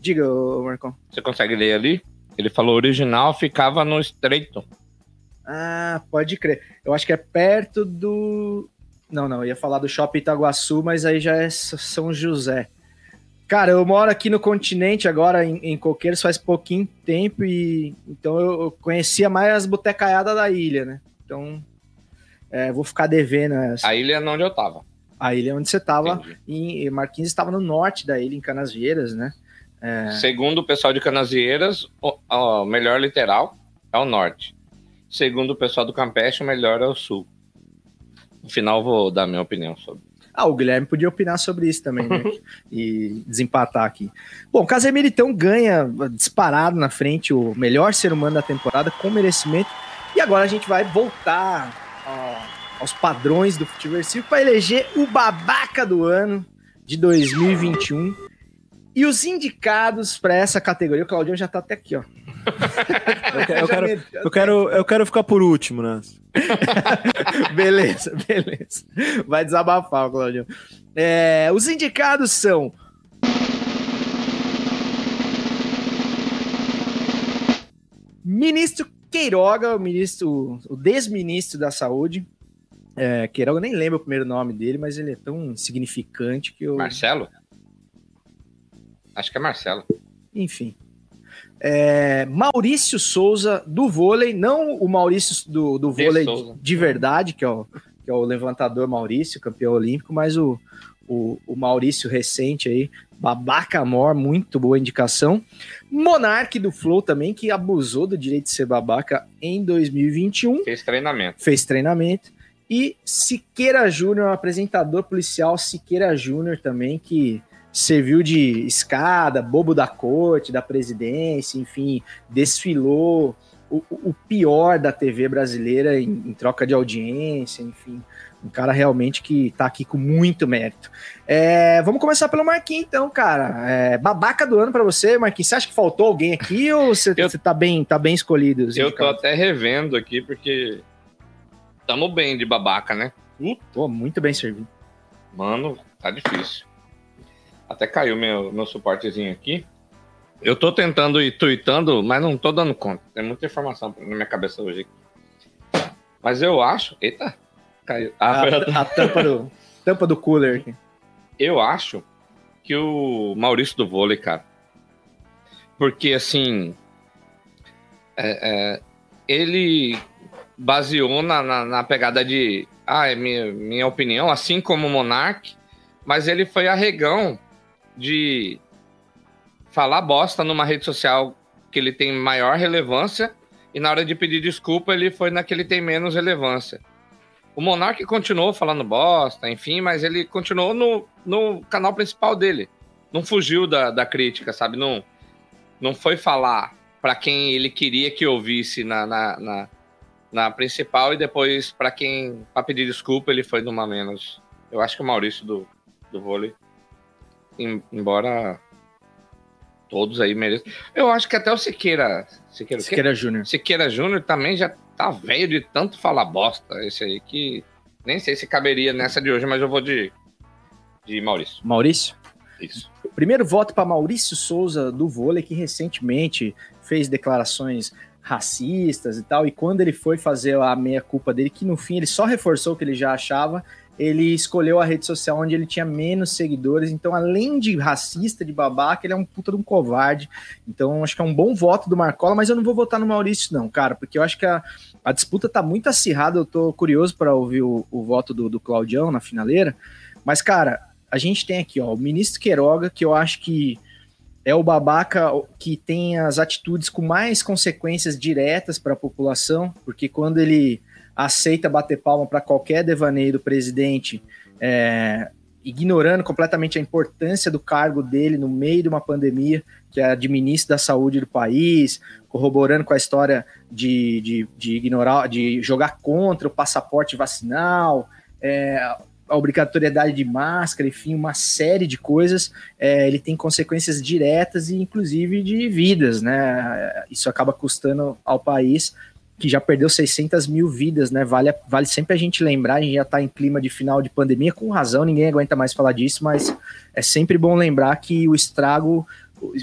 [SPEAKER 1] Diga, Marcão.
[SPEAKER 4] Você consegue ler ali? Ele falou: original ficava no estreito.
[SPEAKER 1] Ah, pode crer. Eu acho que é perto do. Não, não, eu ia falar do Shopping Itaguaçu, mas aí já é São José. Cara, eu moro aqui no continente agora, em, em Coqueiros, faz pouquinho tempo, e então eu, eu conhecia mais as botecaiadas da ilha, né? Então, é, vou ficar devendo essa.
[SPEAKER 4] A ilha é onde eu tava.
[SPEAKER 1] A ilha onde você estava,
[SPEAKER 4] Entendi.
[SPEAKER 1] em Marquinhos estava no norte da ilha, em Canasvieiras, né? É,
[SPEAKER 4] Segundo o pessoal de Canasvieiras, o, o melhor literal é o norte. Segundo o pessoal do Campeche, o melhor é o sul. No final, vou dar minha opinião sobre.
[SPEAKER 1] Ah, o Guilherme podia opinar sobre isso também, né? e desempatar aqui. Bom, Casemiro então ganha disparado na frente o melhor ser humano da temporada com merecimento. E agora a gente vai voltar ó, aos padrões do Futiversivo para eleger o babaca do ano de 2021. E os indicados para essa categoria, o Claudião já tá até aqui, ó.
[SPEAKER 5] Eu quero, eu quero, eu quero, eu quero ficar por último, né?
[SPEAKER 1] beleza, beleza. Vai desabafar, Claudio. É, os indicados são. Ministro Queiroga, o ministro, o desministro da Saúde. É, Queiroga, eu nem lembro o primeiro nome dele, mas ele é tão insignificante que eu.
[SPEAKER 4] Marcelo? Acho que é Marcelo.
[SPEAKER 1] Enfim. É, Maurício Souza, do vôlei, não o Maurício do, do
[SPEAKER 4] De
[SPEAKER 1] vôlei
[SPEAKER 4] Souza.
[SPEAKER 1] de verdade, que é, o, que é o levantador Maurício, campeão olímpico, mas o, o, o Maurício recente aí, babaca amor, muito boa indicação. Monarque do Flow também, que abusou do direito de ser babaca em 2021
[SPEAKER 4] Fez treinamento.
[SPEAKER 1] fez treinamento. E Siqueira Júnior, apresentador policial Siqueira Júnior também, que serviu de escada, bobo da corte, da presidência, enfim, desfilou o, o pior da TV brasileira em, em troca de audiência, enfim. Um cara realmente que tá aqui com muito mérito. É, vamos começar pelo Marquinhos, então, cara. É, babaca do ano pra você, Marquinhos. Você acha que faltou alguém aqui ou você,
[SPEAKER 4] Eu-
[SPEAKER 1] você tá, bem, tá bem escolhido?
[SPEAKER 4] Eu tô até revendo aqui, porque tamo bem de babaca, né?
[SPEAKER 1] Tô muito bem servido.
[SPEAKER 4] Mano, tá difícil. Até caiu meu, meu suportezinho aqui. Eu tô tentando ir tweetando, mas não tô dando conta. Tem muita informação na minha cabeça hoje. Mas eu acho. Eita! Caiu. Ah, a,
[SPEAKER 1] a tampa, do, tampa do cooler. aqui.
[SPEAKER 4] Eu acho que o Maurício do vôlei, cara. Porque, assim. é- é, ele baseou na, na, na pegada de. Ah, é minha, minha opinião, assim como o Monark. Mas ele foi arregão de falar bosta numa rede social que ele tem maior relevância. E na hora de pedir desculpa, ele foi na que ele tem menos relevância. O Monark continuou falando bosta, enfim, mas ele continuou no, no canal principal dele. Não fugiu da, da crítica, sabe? Não, não foi falar para quem ele queria que ouvisse na, na, na, na principal e depois para quem, para pedir desculpa, ele foi numa menos. Eu acho que o Maurício do, do vôlei, embora todos aí mereçam. Eu acho que até o Siqueira. Siqueira?
[SPEAKER 1] Siqueira Júnior.
[SPEAKER 4] Siqueira Júnior também já tá velho de tanto falar bosta. Esse aí que nem sei se caberia nessa de hoje, mas eu vou de, de Maurício.
[SPEAKER 1] Maurício?
[SPEAKER 4] Isso.
[SPEAKER 1] Primeiro voto para Maurício Souza do vôlei, que recentemente fez declarações racistas e tal. E quando ele foi fazer a meia-culpa dele, que no fim ele só reforçou o que ele já achava, ele escolheu a rede social onde ele tinha menos seguidores. Então, além de racista, de babaca, ele é um puta de um covarde. Então, acho que é um bom voto do Marcola, mas eu não vou votar no Maurício, não, cara, porque eu acho que a, a disputa tá muito acirrada. Eu tô curioso para ouvir o, o voto do, do Claudião na finaleira. Mas, cara, a gente tem aqui, ó, o ministro Queiroga, que eu acho que é o babaca que tem as atitudes com mais consequências diretas para a população, porque quando ele aceita bater palma para qualquer devaneio do presidente, é, ignorando completamente a importância do cargo dele no meio de uma pandemia, que é de ministro da saúde do país, corroborando com a história de, de, de ignorar, de jogar contra o passaporte vacinal, é, a obrigatoriedade de máscara, enfim, uma série de coisas, é, ele tem consequências diretas e inclusive de vidas, né? Isso acaba custando ao país que já perdeu 600 mil vidas, né? Vale, vale sempre a gente lembrar, a gente já está em clima de final de pandemia, com razão, ninguém aguenta mais falar disso, mas é sempre bom lembrar que o estrago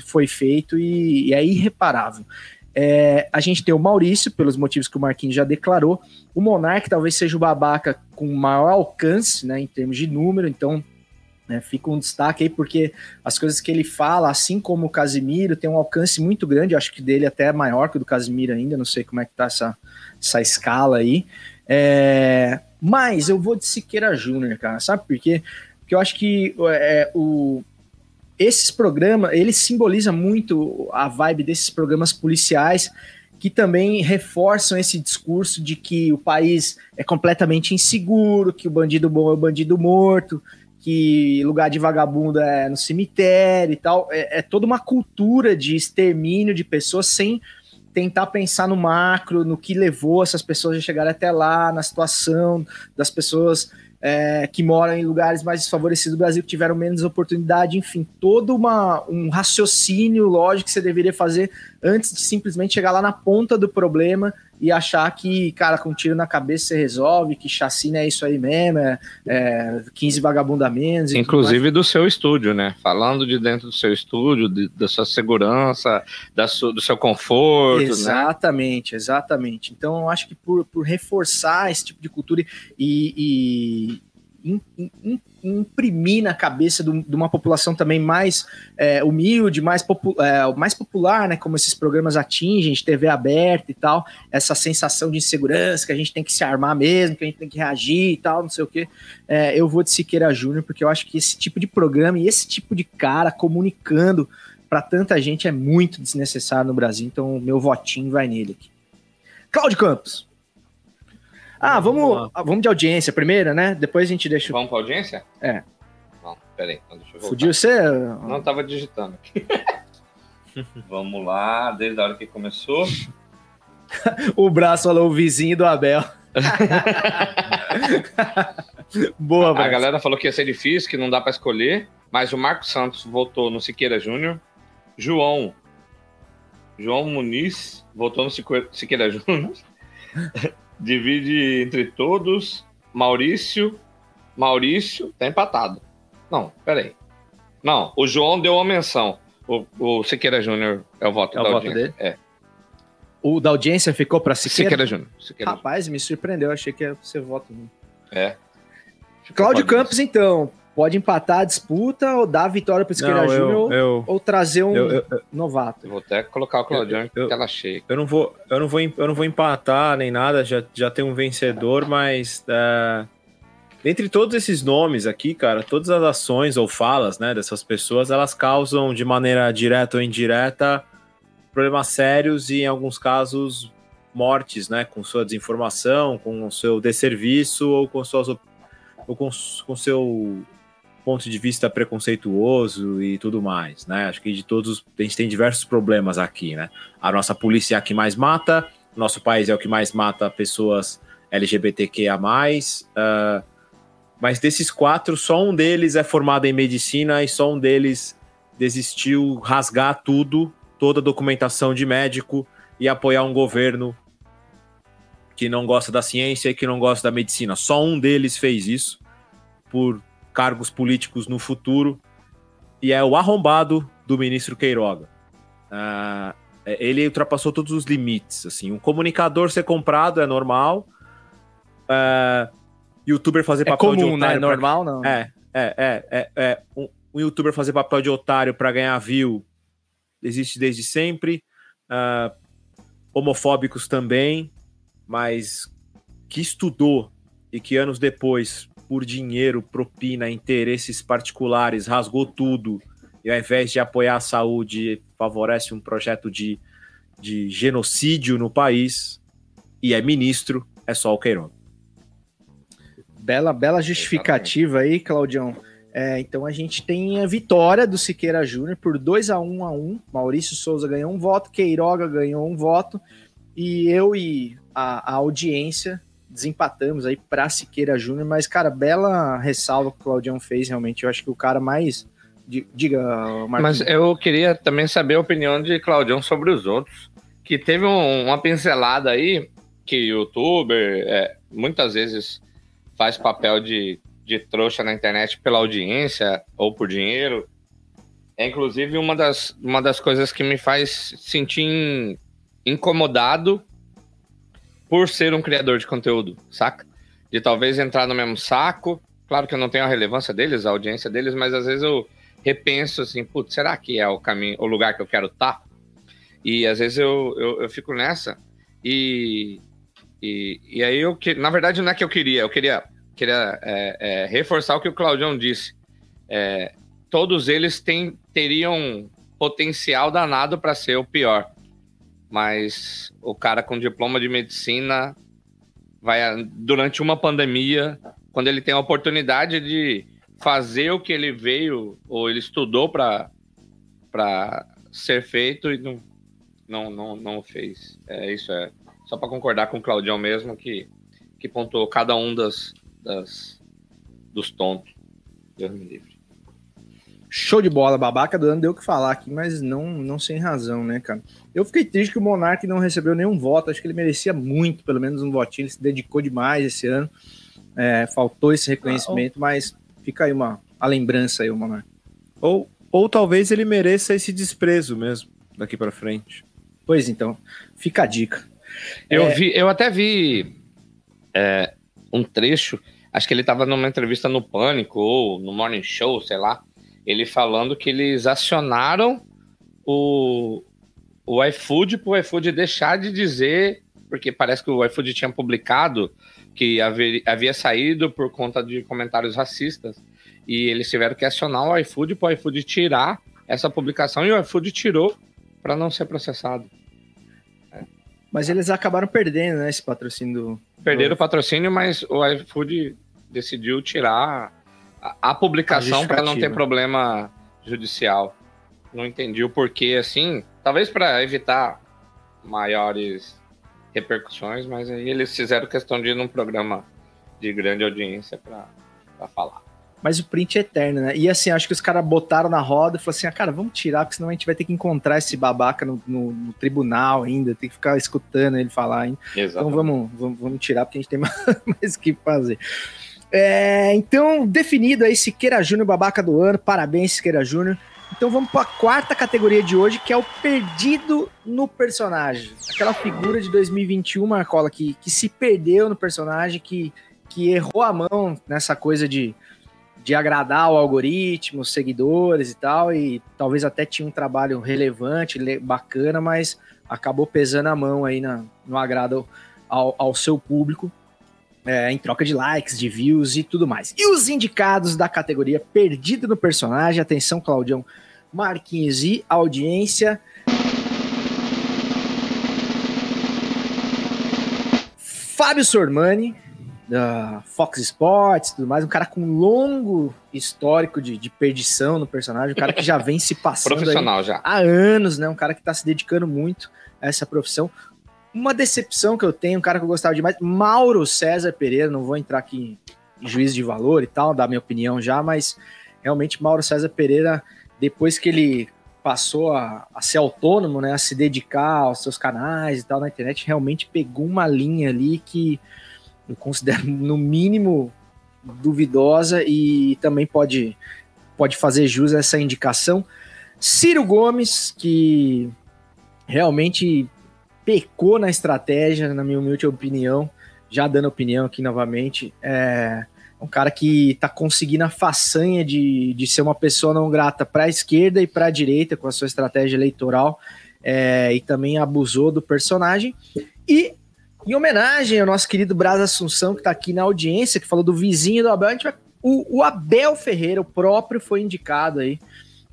[SPEAKER 1] foi feito e, e é irreparável. É, a gente tem o Maurício, pelos motivos que o Marquinhos já declarou. O Monark talvez seja o babaca com maior alcance, né, em termos de número. Então, É, fica um destaque aí porque as coisas que ele fala, assim como o Casimiro, tem um alcance muito grande, acho que dele até é maior que o do Casimiro ainda, não sei como é que tá essa, essa escala aí. É, mas eu vou de Siqueira Júnior, cara, sabe por quê? Porque eu acho que é, o, esses programas, ele simboliza muito a vibe desses programas policiais que também reforçam esse discurso de que o país é completamente inseguro, que o bandido bom é o bandido morto, que lugar de vagabundo é no cemitério e tal. É, é toda uma cultura de extermínio de pessoas sem tentar pensar no macro, no que levou essas pessoas a chegarem até lá, na situação das pessoas é, que moram em lugares mais desfavorecidos do Brasil, que tiveram menos oportunidade, enfim, todo uma, um raciocínio lógico que você deveria fazer antes de simplesmente chegar lá na ponta do problema e achar que, cara, com um tiro na cabeça você resolve, que chacina é isso aí mesmo, é, é 15 vagabundamentos.
[SPEAKER 4] Inclusive do seu estúdio, né? Falando de dentro do seu estúdio, de, da sua segurança, da su, do seu conforto.
[SPEAKER 1] Né? Exatamente, né? exatamente. Então, eu acho que por, por reforçar esse tipo de cultura e, e imprimir na cabeça do, de uma população também mais é, humilde, mais, popu é, mais popular, né? Como esses programas atingem, de TV aberta e tal, essa sensação de insegurança, que a gente tem que se armar mesmo, que a gente tem que reagir e tal, não sei o quê. É, eu vou de Siqueira Júnior, porque eu acho que esse tipo de programa e esse tipo de cara comunicando para tanta gente é muito desnecessário no Brasil, então meu votinho vai nele aqui. Cláudio Campos. Ah, vamos, vamos de audiência primeiro, né? Depois a gente deixa.
[SPEAKER 4] Vamos pra audiência?
[SPEAKER 1] É.
[SPEAKER 4] Não, peraí, então deixa eu voltar.
[SPEAKER 1] Fudiu você?
[SPEAKER 4] Não, tava digitando aqui. vamos lá, desde a hora que começou.
[SPEAKER 1] o braço falou o vizinho do Abel. Boa,
[SPEAKER 4] A galera falou que ia ser difícil, que não dá para escolher, mas o Marcos Santos votou no Siqueira Júnior. João. João Muniz votou no Siqueira Júnior. Divide entre todos. Maurício. Maurício tá empatado. Não, peraí. Não, o João deu uma menção. O, o Siqueira Júnior é o voto
[SPEAKER 1] é
[SPEAKER 4] da
[SPEAKER 1] o voto
[SPEAKER 4] audiência.
[SPEAKER 1] dele? É. O da audiência ficou para Siqueira?
[SPEAKER 4] Siqueira Júnior. Siqueira
[SPEAKER 1] Rapaz, me surpreendeu. Achei que ia ser voto.
[SPEAKER 4] É.
[SPEAKER 1] Cláudio Campos, então pode empatar a disputa ou dar a vitória para o Siqueira Júnior ou trazer um eu, eu, novato.
[SPEAKER 4] Vou até colocar o Claudião em tela cheia.
[SPEAKER 5] Eu não vou, eu não vou, eu não vou empatar nem nada. Já, já tem um vencedor, mas uh, entre todos esses nomes aqui, cara, todas as ações ou falas, né, dessas pessoas, elas causam de maneira direta ou indireta problemas sérios e em alguns casos mortes, né, com sua desinformação, com o seu desserviço ou com suas ou com, com seu ponto de vista preconceituoso e tudo mais, né? Acho que de todos a gente tem diversos problemas aqui, né? A nossa polícia é a que mais mata, nosso país é o que mais mata pessoas LGBTQIA+, uh, mas desses quatro, só um deles é formado em medicina e só um deles desistiu rasgar tudo, toda a documentação de médico e apoiar um governo que não gosta da ciência e que não gosta da medicina. Só um deles fez isso por cargos políticos no futuro, e é o arrombado do ministro Queiroga. Uh, ele ultrapassou todos os limites. Assim, um comunicador ser comprado é normal. Uh, youtuber fazer
[SPEAKER 1] é
[SPEAKER 5] papel
[SPEAKER 1] comum,
[SPEAKER 5] de otário.
[SPEAKER 1] Não é normal, não.
[SPEAKER 5] É, é, é. é, é. Um, um, youtuber fazer papel de otário para ganhar view existe desde sempre. Uh, homofóbicos também, mas que estudou e que anos depois por dinheiro, propina, interesses particulares, rasgou tudo e ao invés de apoiar a saúde, favorece um projeto de, de genocídio no país e é ministro, é só o Queiroga.
[SPEAKER 1] Bela, bela justificativa aí, Claudião. É, então a gente tem a vitória do Siqueira Júnior por 2 a 1 um a 1 um. Maurício Souza ganhou um voto, Queiroga ganhou um voto, e eu e a, a audiência desempatamos aí para Siqueira Júnior, mas, cara, bela ressalva que o Claudião fez, realmente. Eu acho que o cara mais. Diga,
[SPEAKER 4] Marcos. Mas eu queria também saber a opinião de Claudião sobre os outros. Que teve um, uma pincelada aí que youtuber é, muitas vezes faz papel de, de trouxa na internet pela audiência ou por dinheiro. É inclusive uma das, uma das coisas que me faz sentir incomodado por ser um criador de conteúdo, saca? De talvez entrar no mesmo saco, Claro que eu não tenho a relevância deles, a audiência deles, mas às vezes eu repenso assim, putz, será que é o caminho, o lugar que eu quero estar? Tá? E às vezes eu, eu, eu fico nessa e, e, e, aí eu que na verdade não é que eu queria, eu queria, queria é, é, reforçar o que o Claudião disse. É, todos eles têm, teriam potencial danado para ser o pior, mas o cara com diploma de medicina vai durante uma pandemia, quando ele tem a oportunidade de fazer o que ele veio ou ele estudou para para ser feito e não não não, não fez. É isso é só para concordar com o Claudião mesmo que que pontuou cada um das, das dos tontos. Deus me livre.
[SPEAKER 1] Show de bola, babaca do ano deu o que falar aqui, mas não, não sem razão, né, cara? Eu fiquei triste que o Monark não recebeu nenhum voto, acho que ele merecia muito, pelo menos um votinho, ele se dedicou demais esse ano, é, faltou esse reconhecimento, mas fica aí uma a lembrança aí, o Monark.
[SPEAKER 5] Ou, ou talvez ele mereça esse desprezo mesmo, daqui para frente.
[SPEAKER 1] Pois então, fica a dica.
[SPEAKER 4] Eu, é... vi, eu até vi é, um trecho, acho que ele estava numa entrevista no Pânico ou no Morning Show, sei lá, ele falando que eles acionaram o, o iFood para o iFood deixar de dizer, porque parece que o iFood tinha publicado que havia, havia saído por conta de comentários racistas, e eles tiveram que acionar o iFood para o iFood tirar essa publicação, e o iFood tirou para não ser processado.
[SPEAKER 1] Mas eles acabaram perdendo, né, esse patrocínio.
[SPEAKER 4] Perderam o patrocínio, mas o iFood decidiu tirar a, publicação para não ter problema judicial. Não entendi o porquê, assim. Talvez para evitar maiores repercussões, mas aí eles fizeram questão de ir num programa de grande audiência para falar.
[SPEAKER 1] Mas o print é eterno, né? E assim, acho que os caras botaram na roda e falaram assim: ah, cara, vamos tirar, porque senão a gente vai ter que encontrar esse babaca no, no, no tribunal ainda, tem que ficar escutando ele falar hein? Então vamos, vamos, vamos tirar, porque a gente tem mais o que fazer. É, então, definido aí Siqueira Júnior, babaca do ano. Parabéns, Siqueira Júnior. Então vamos para a quarta categoria de hoje, que é o perdido no personagem. Aquela figura de 2021, Marcola, que, que se perdeu no personagem, que, que errou a mão nessa coisa de, de agradar o algoritmo, os seguidores e tal, e talvez até tinha um trabalho relevante, bacana, mas acabou pesando a mão aí na, no agrado ao, ao seu público é, em troca de likes, de views e tudo mais. E os indicados da categoria Perdido no Personagem, atenção, Claudião, Marquinhos e audiência. Fábio Sormani, da Fox Sports tudo mais, um cara com longo histórico de, de perdição no personagem, um cara que já vem se passando
[SPEAKER 4] Profissional já.
[SPEAKER 1] há anos, né? Um cara que está se dedicando muito a essa profissão. Uma decepção que eu tenho, um cara que eu gostava demais, Mauro César Pereira, não vou entrar aqui em juízo de valor e tal, dar minha opinião já, mas realmente Mauro César Pereira, depois que ele passou a, a, ser autônomo, né, a se dedicar aos seus canais e tal na internet, realmente pegou uma linha ali que eu considero no mínimo duvidosa e também pode, pode fazer jus a essa indicação. Ciro Gomes, que realmente pecou na estratégia, na minha humilde opinião, já dando opinião aqui novamente, é um cara que está conseguindo a façanha de, de ser uma pessoa não grata para a esquerda e para a direita com a sua estratégia eleitoral é, e também abusou do personagem. E em homenagem ao nosso querido Braz Assunção, que está aqui na audiência, que falou do vizinho do Abel, vai, o, o Abel Ferreira, o próprio, foi indicado aí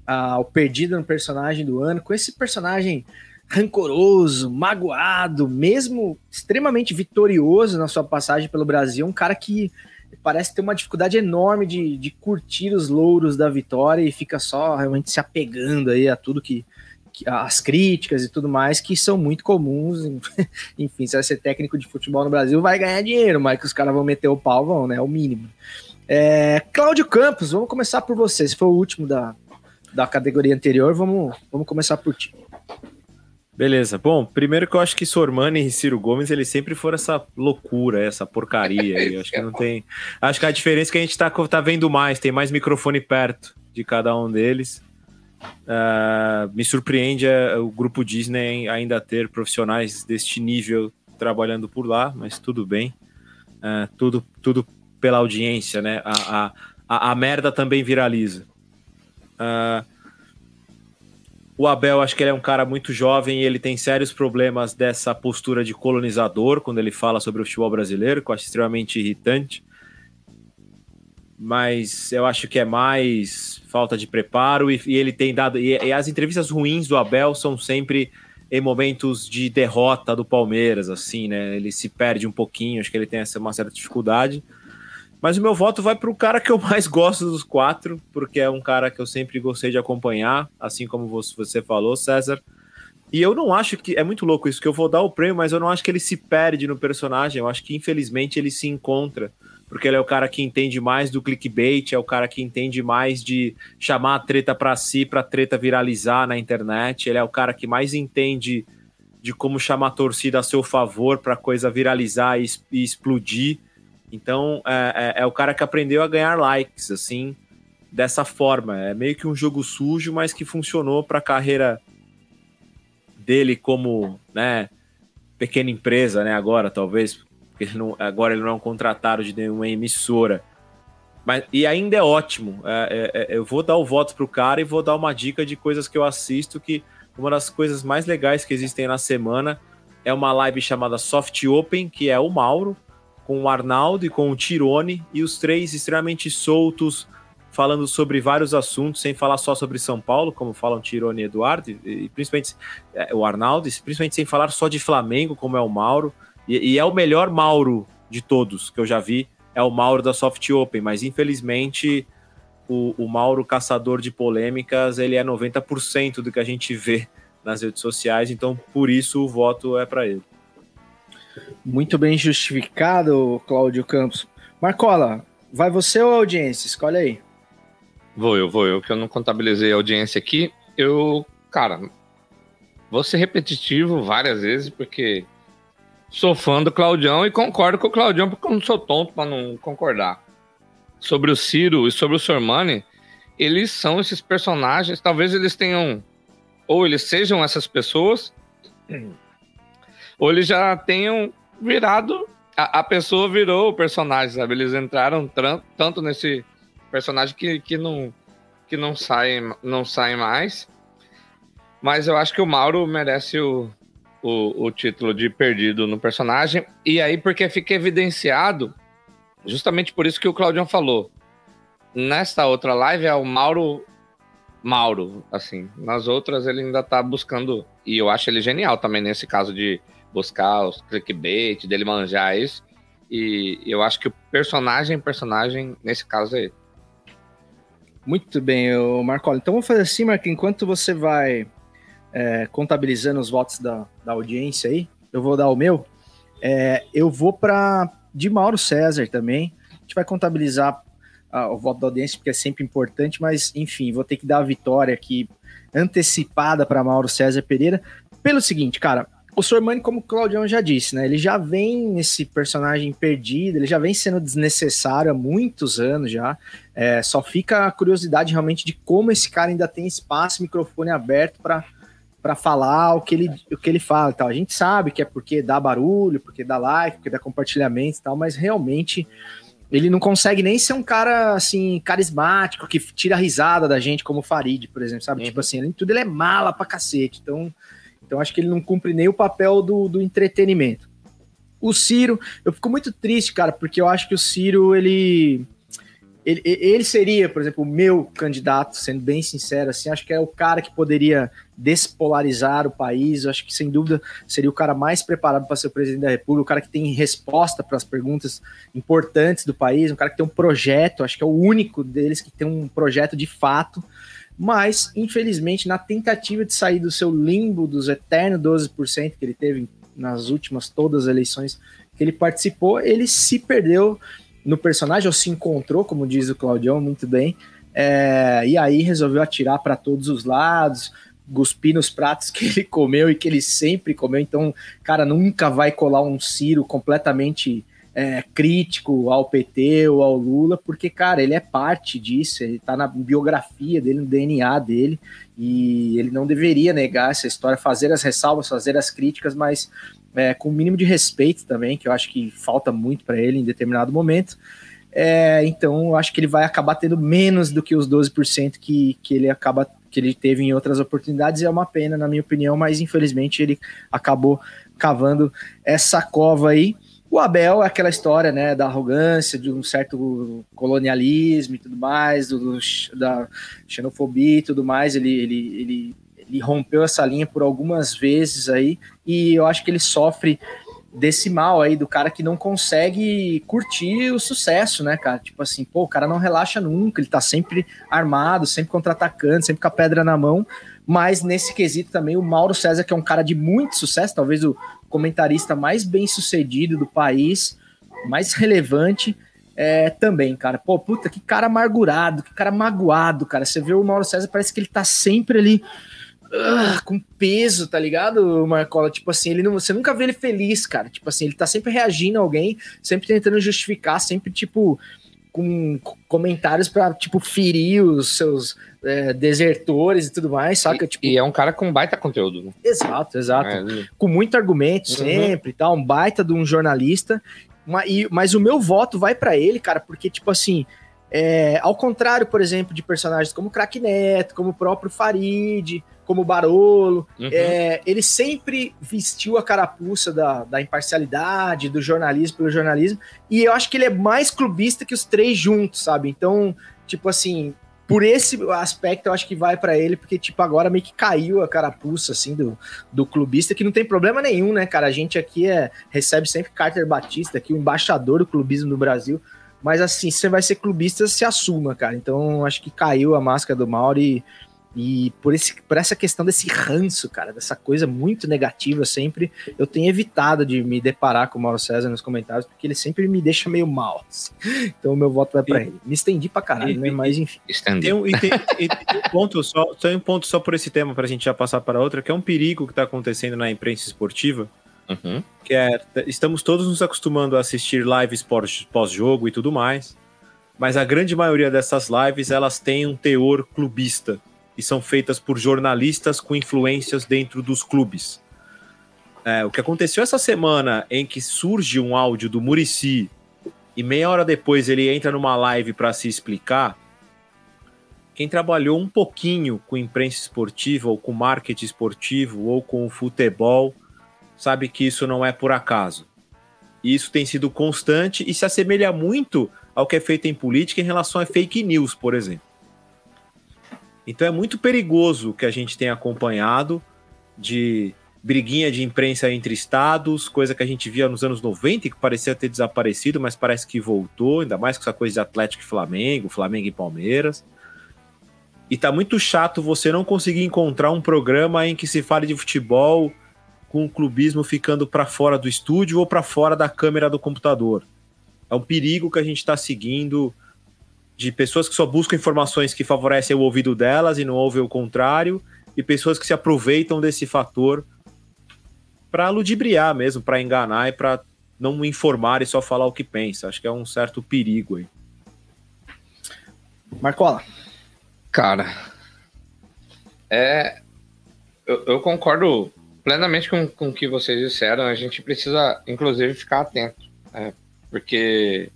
[SPEAKER 1] ao perdido no personagem do ano, com esse personagem rancoroso, magoado, mesmo extremamente vitorioso na sua passagem pelo Brasil, um cara que parece ter uma dificuldade enorme de, de curtir os louros da vitória e fica só realmente se apegando aí a tudo que, as críticas e tudo mais que são muito comuns. Enfim, se vai ser técnico de futebol no Brasil, vai ganhar dinheiro, mas que os caras vão meter o pau, vão, né? É o mínimo. É, Cláudio Campos, vamos começar por você. Se foi o último da, da categoria anterior, vamos, vamos começar por ti.
[SPEAKER 5] Beleza. Bom, primeiro que eu acho que Sormani e Ciro Gomes, eles sempre foram essa loucura, essa porcaria aí. acho que não tem. Acho que a diferença é que a gente tá, tá vendo mais, tem mais microfone perto de cada um deles. Uh, me surpreende uh, o grupo Disney ainda ter profissionais deste nível trabalhando por lá, mas tudo bem. Uh, tudo, tudo pela audiência, né? A, a, a, merda também viraliza. Uh, o Abel, acho que ele é um cara muito jovem e ele tem sérios problemas dessa postura de colonizador quando ele fala sobre o futebol brasileiro, que eu acho extremamente irritante. Mas eu acho que é mais falta de preparo e, e ele tem dado. E, e, as entrevistas ruins do Abel são sempre em momentos de derrota do Palmeiras, assim, né? Ele se perde um pouquinho, acho que ele tem essa, uma certa dificuldade. Mas o meu voto vai para o cara que eu mais gosto dos quatro, porque é um cara que eu sempre gostei de acompanhar, assim como você falou, César. E eu não acho que. É muito louco isso, que eu vou dar o prêmio, mas eu não acho que ele se perde no personagem. Eu acho que, infelizmente, ele se encontra. Porque ele é o cara que entende mais do clickbait, é o cara que entende mais de chamar a treta para si, para treta viralizar na internet. Ele é o cara que mais entende de como chamar a torcida a seu favor para coisa viralizar e, e explodir. Então é, é, é, o cara que aprendeu a ganhar likes, assim, dessa forma. É meio que um jogo sujo, mas que funcionou para a carreira dele como, né, pequena empresa, né, agora talvez, porque ele não, agora ele não é um contratado de nenhuma emissora. Mas, e ainda é ótimo. É, é, é eu vou dar o voto pro cara e vou dar uma dica de coisas que eu assisto, que uma das coisas mais legais que existem na semana é uma live chamada Soft Open, que é o Mauro, com o Arnaldo e com o Tirone, e os três extremamente soltos, falando sobre vários assuntos, sem falar só sobre São Paulo, como falam Tirone e Eduardo, e, principalmente é, o Arnaldo, e principalmente sem falar só de Flamengo, como é o Mauro, e, e, é o melhor Mauro de todos que eu já vi, é o Mauro da Soft Open, mas infelizmente o, o Mauro caçador de polêmicas, ele é 90% do que a gente vê nas redes sociais, então por isso o voto é para ele.
[SPEAKER 1] Muito bem justificado, Cláudio Campos. Marcola, vai você ou a audiência? Escolhe aí.
[SPEAKER 4] Vou eu, vou eu, que eu não contabilizei a audiência aqui. Eu, cara, vou ser repetitivo várias vezes, porque sou fã do Claudião e concordo com o Claudião, porque eu não sou tonto para não concordar. Sobre o Ciro e sobre o Sormani, eles são esses personagens, talvez eles tenham, ou eles sejam essas pessoas, ou eles já tenham virado. A, a pessoa virou o personagem, sabe? Eles entraram tanto nesse personagem que, que não que não saem não sai mais. Mas eu acho que o Mauro merece o, o, o, título de perdido no personagem. E aí, porque fica evidenciado, justamente por isso que o Claudião falou. Nesta outra live é o Mauro Mauro, assim. Nas outras ele ainda tá buscando. E eu acho ele genial também nesse caso de buscar os clickbait, dele manjar isso. E eu acho que o personagem, personagem, nesse caso é ele.
[SPEAKER 1] Muito bem, Marcola. Então vamos fazer assim, Marco, enquanto você vai é, contabilizando os votos da, da audiência aí, eu vou dar o meu. É, eu vou para de Mauro César também. A gente vai contabilizar ah, o voto da audiência, porque é sempre importante, mas enfim, vou ter que dar a vitória aqui antecipada para Mauro César Pereira. Pelo seguinte, cara, o Sormani, como o Claudião já disse, né? Ele já vem nesse personagem perdido, ele já vem sendo desnecessário há muitos anos já. É, só fica a curiosidade realmente de como esse cara ainda tem espaço, microfone aberto para para falar o que ele o que ele fala, tal. A gente sabe que é porque dá barulho, porque dá like, porque dá compartilhamento e tal, mas realmente ele não consegue nem ser um cara assim carismático que tira a risada da gente como o Farid, por exemplo, sabe? Uhum. Tipo assim, ele, tudo ele é mala pra cacete. Então, então acho que ele não cumpre nem o papel do, do entretenimento. O Ciro, eu fico muito triste, cara, porque eu acho que o Ciro, ele, ele, ele seria, por exemplo, o meu candidato, sendo bem sincero, assim, acho que é o cara que poderia despolarizar o país, eu acho que sem dúvida seria o cara mais preparado para ser o presidente da República, o cara que tem resposta para as perguntas importantes do país, um cara que tem um projeto, acho que é o único deles que tem um projeto de fato, mas infelizmente na tentativa de sair do seu limbo dos eternos 12% que ele teve nas últimas todas as eleições que ele participou, ele se perdeu no personagem ou se encontrou, como diz o Claudião muito bem, é, e aí resolveu atirar para todos os lados, cuspir nos pratos que ele comeu e que ele sempre comeu. Então, cara, nunca vai colar um Ciro completamente é, crítico ao PT ou ao Lula, porque, cara, ele é parte disso, ele tá na biografia dele, no DNA dele, e ele não deveria negar essa história, fazer as ressalvas, fazer as críticas, mas é, com o mínimo de respeito também, que eu acho que falta muito para ele em determinado momento. É, então, eu acho que ele vai acabar tendo menos do que os 12% que, que ele acaba que ele teve em outras oportunidades. E é uma pena, na minha opinião, mas infelizmente ele acabou cavando essa cova aí. O Abel é aquela história, né, da arrogância, de um certo colonialismo e tudo mais, do, do da xenofobia e tudo mais. Ele, ele, ele, ele rompeu essa linha por algumas vezes aí, e eu acho que ele sofre desse mal aí do cara que não consegue curtir o sucesso, né, cara? Tipo assim, pô, o cara não relaxa nunca, ele tá sempre armado, sempre contra-atacando, sempre com a pedra na mão. Mas nesse quesito também, o Mauro César, que é um cara de muito sucesso, talvez o comentarista mais bem sucedido do país, mais relevante, é, também, cara. Pô, puta, que cara amargurado, que cara magoado, cara. Você vê o Mauro César, parece que ele tá sempre ali uh, com peso, tá ligado, Marcola? Tipo assim, ele não, você nunca vê ele feliz, cara. Tipo assim, ele tá sempre reagindo a alguém, sempre tentando justificar, sempre, tipo, com comentários para tipo, ferir os seus é, desertores e tudo mais, saca?
[SPEAKER 4] E,
[SPEAKER 1] tipo,
[SPEAKER 4] e é um cara com baita conteúdo. Né?
[SPEAKER 1] Exato, exato. É, com muito argumento uhum. sempre, tal, um baita de um jornalista. Uma, e, mas o meu voto vai para ele, cara, porque, tipo assim, é, ao contrário, por exemplo, de personagens como Crack Neto, como o próprio Farid, como o Barolo, uhum. é, ele sempre vestiu a carapuça da, da, imparcialidade, do jornalismo pelo jornalismo, e eu acho que ele é mais clubista que os três juntos, sabe? Então, tipo assim, por esse aspecto eu acho que vai para ele, porque, tipo, agora meio que caiu a carapuça, assim, do, do clubista, que não tem problema nenhum, né, cara? A gente aqui é, recebe sempre Carter Batista, aqui, o embaixador do clubismo no Brasil, mas assim, se você vai ser clubista, se assuma, cara. Então, acho que caiu a máscara do Mauro e e por, esse, por essa questão desse ranço, cara, dessa coisa muito negativa sempre, eu tenho evitado de me deparar com o Mauro César nos comentários, porque ele sempre me deixa meio mal. Assim. Então o meu voto vai para ele. Me estendi pra caralho, e, né? Mas enfim.
[SPEAKER 5] Tem um, tem, tem um ponto só, tem um ponto só por esse tema, pra gente já passar para outra, que é um perigo que tá acontecendo na imprensa esportiva. Uhum. Que é, estamos todos nos acostumando a assistir lives pós-jogo e tudo mais, mas a grande maioria dessas lives elas têm um teor clubista e são feitas por jornalistas com influências dentro dos clubes. É, o que aconteceu essa semana em que surge um áudio do Murici e meia hora depois ele entra numa live para se explicar. Quem trabalhou um pouquinho com imprensa esportiva, ou com marketing esportivo, ou com futebol, sabe que isso não é por acaso. E isso tem sido constante e se assemelha muito ao que é feito em política em relação a fake news, por exemplo. Então é muito perigoso o que a gente tem acompanhado de briguinha de imprensa entre estados, coisa que a gente via nos anos 90 que parecia ter desaparecido, mas parece que voltou, ainda mais com essa coisa de Atlético e Flamengo, Flamengo e Palmeiras. E tá muito chato você não conseguir encontrar um programa em que se fale de futebol com o clubismo ficando para fora do estúdio ou para fora da câmera do computador. É um perigo que a gente está seguindo de pessoas que só buscam informações que favorecem o ouvido delas e não ouvem o contrário, e pessoas que se aproveitam desse fator para ludibriar mesmo, para enganar e para não informar e só falar o que pensa. Acho que é um certo perigo aí.
[SPEAKER 1] Marcola.
[SPEAKER 4] Cara, é. Eu, eu concordo plenamente com, com o que vocês disseram. A gente precisa, inclusive, ficar atento. É, porque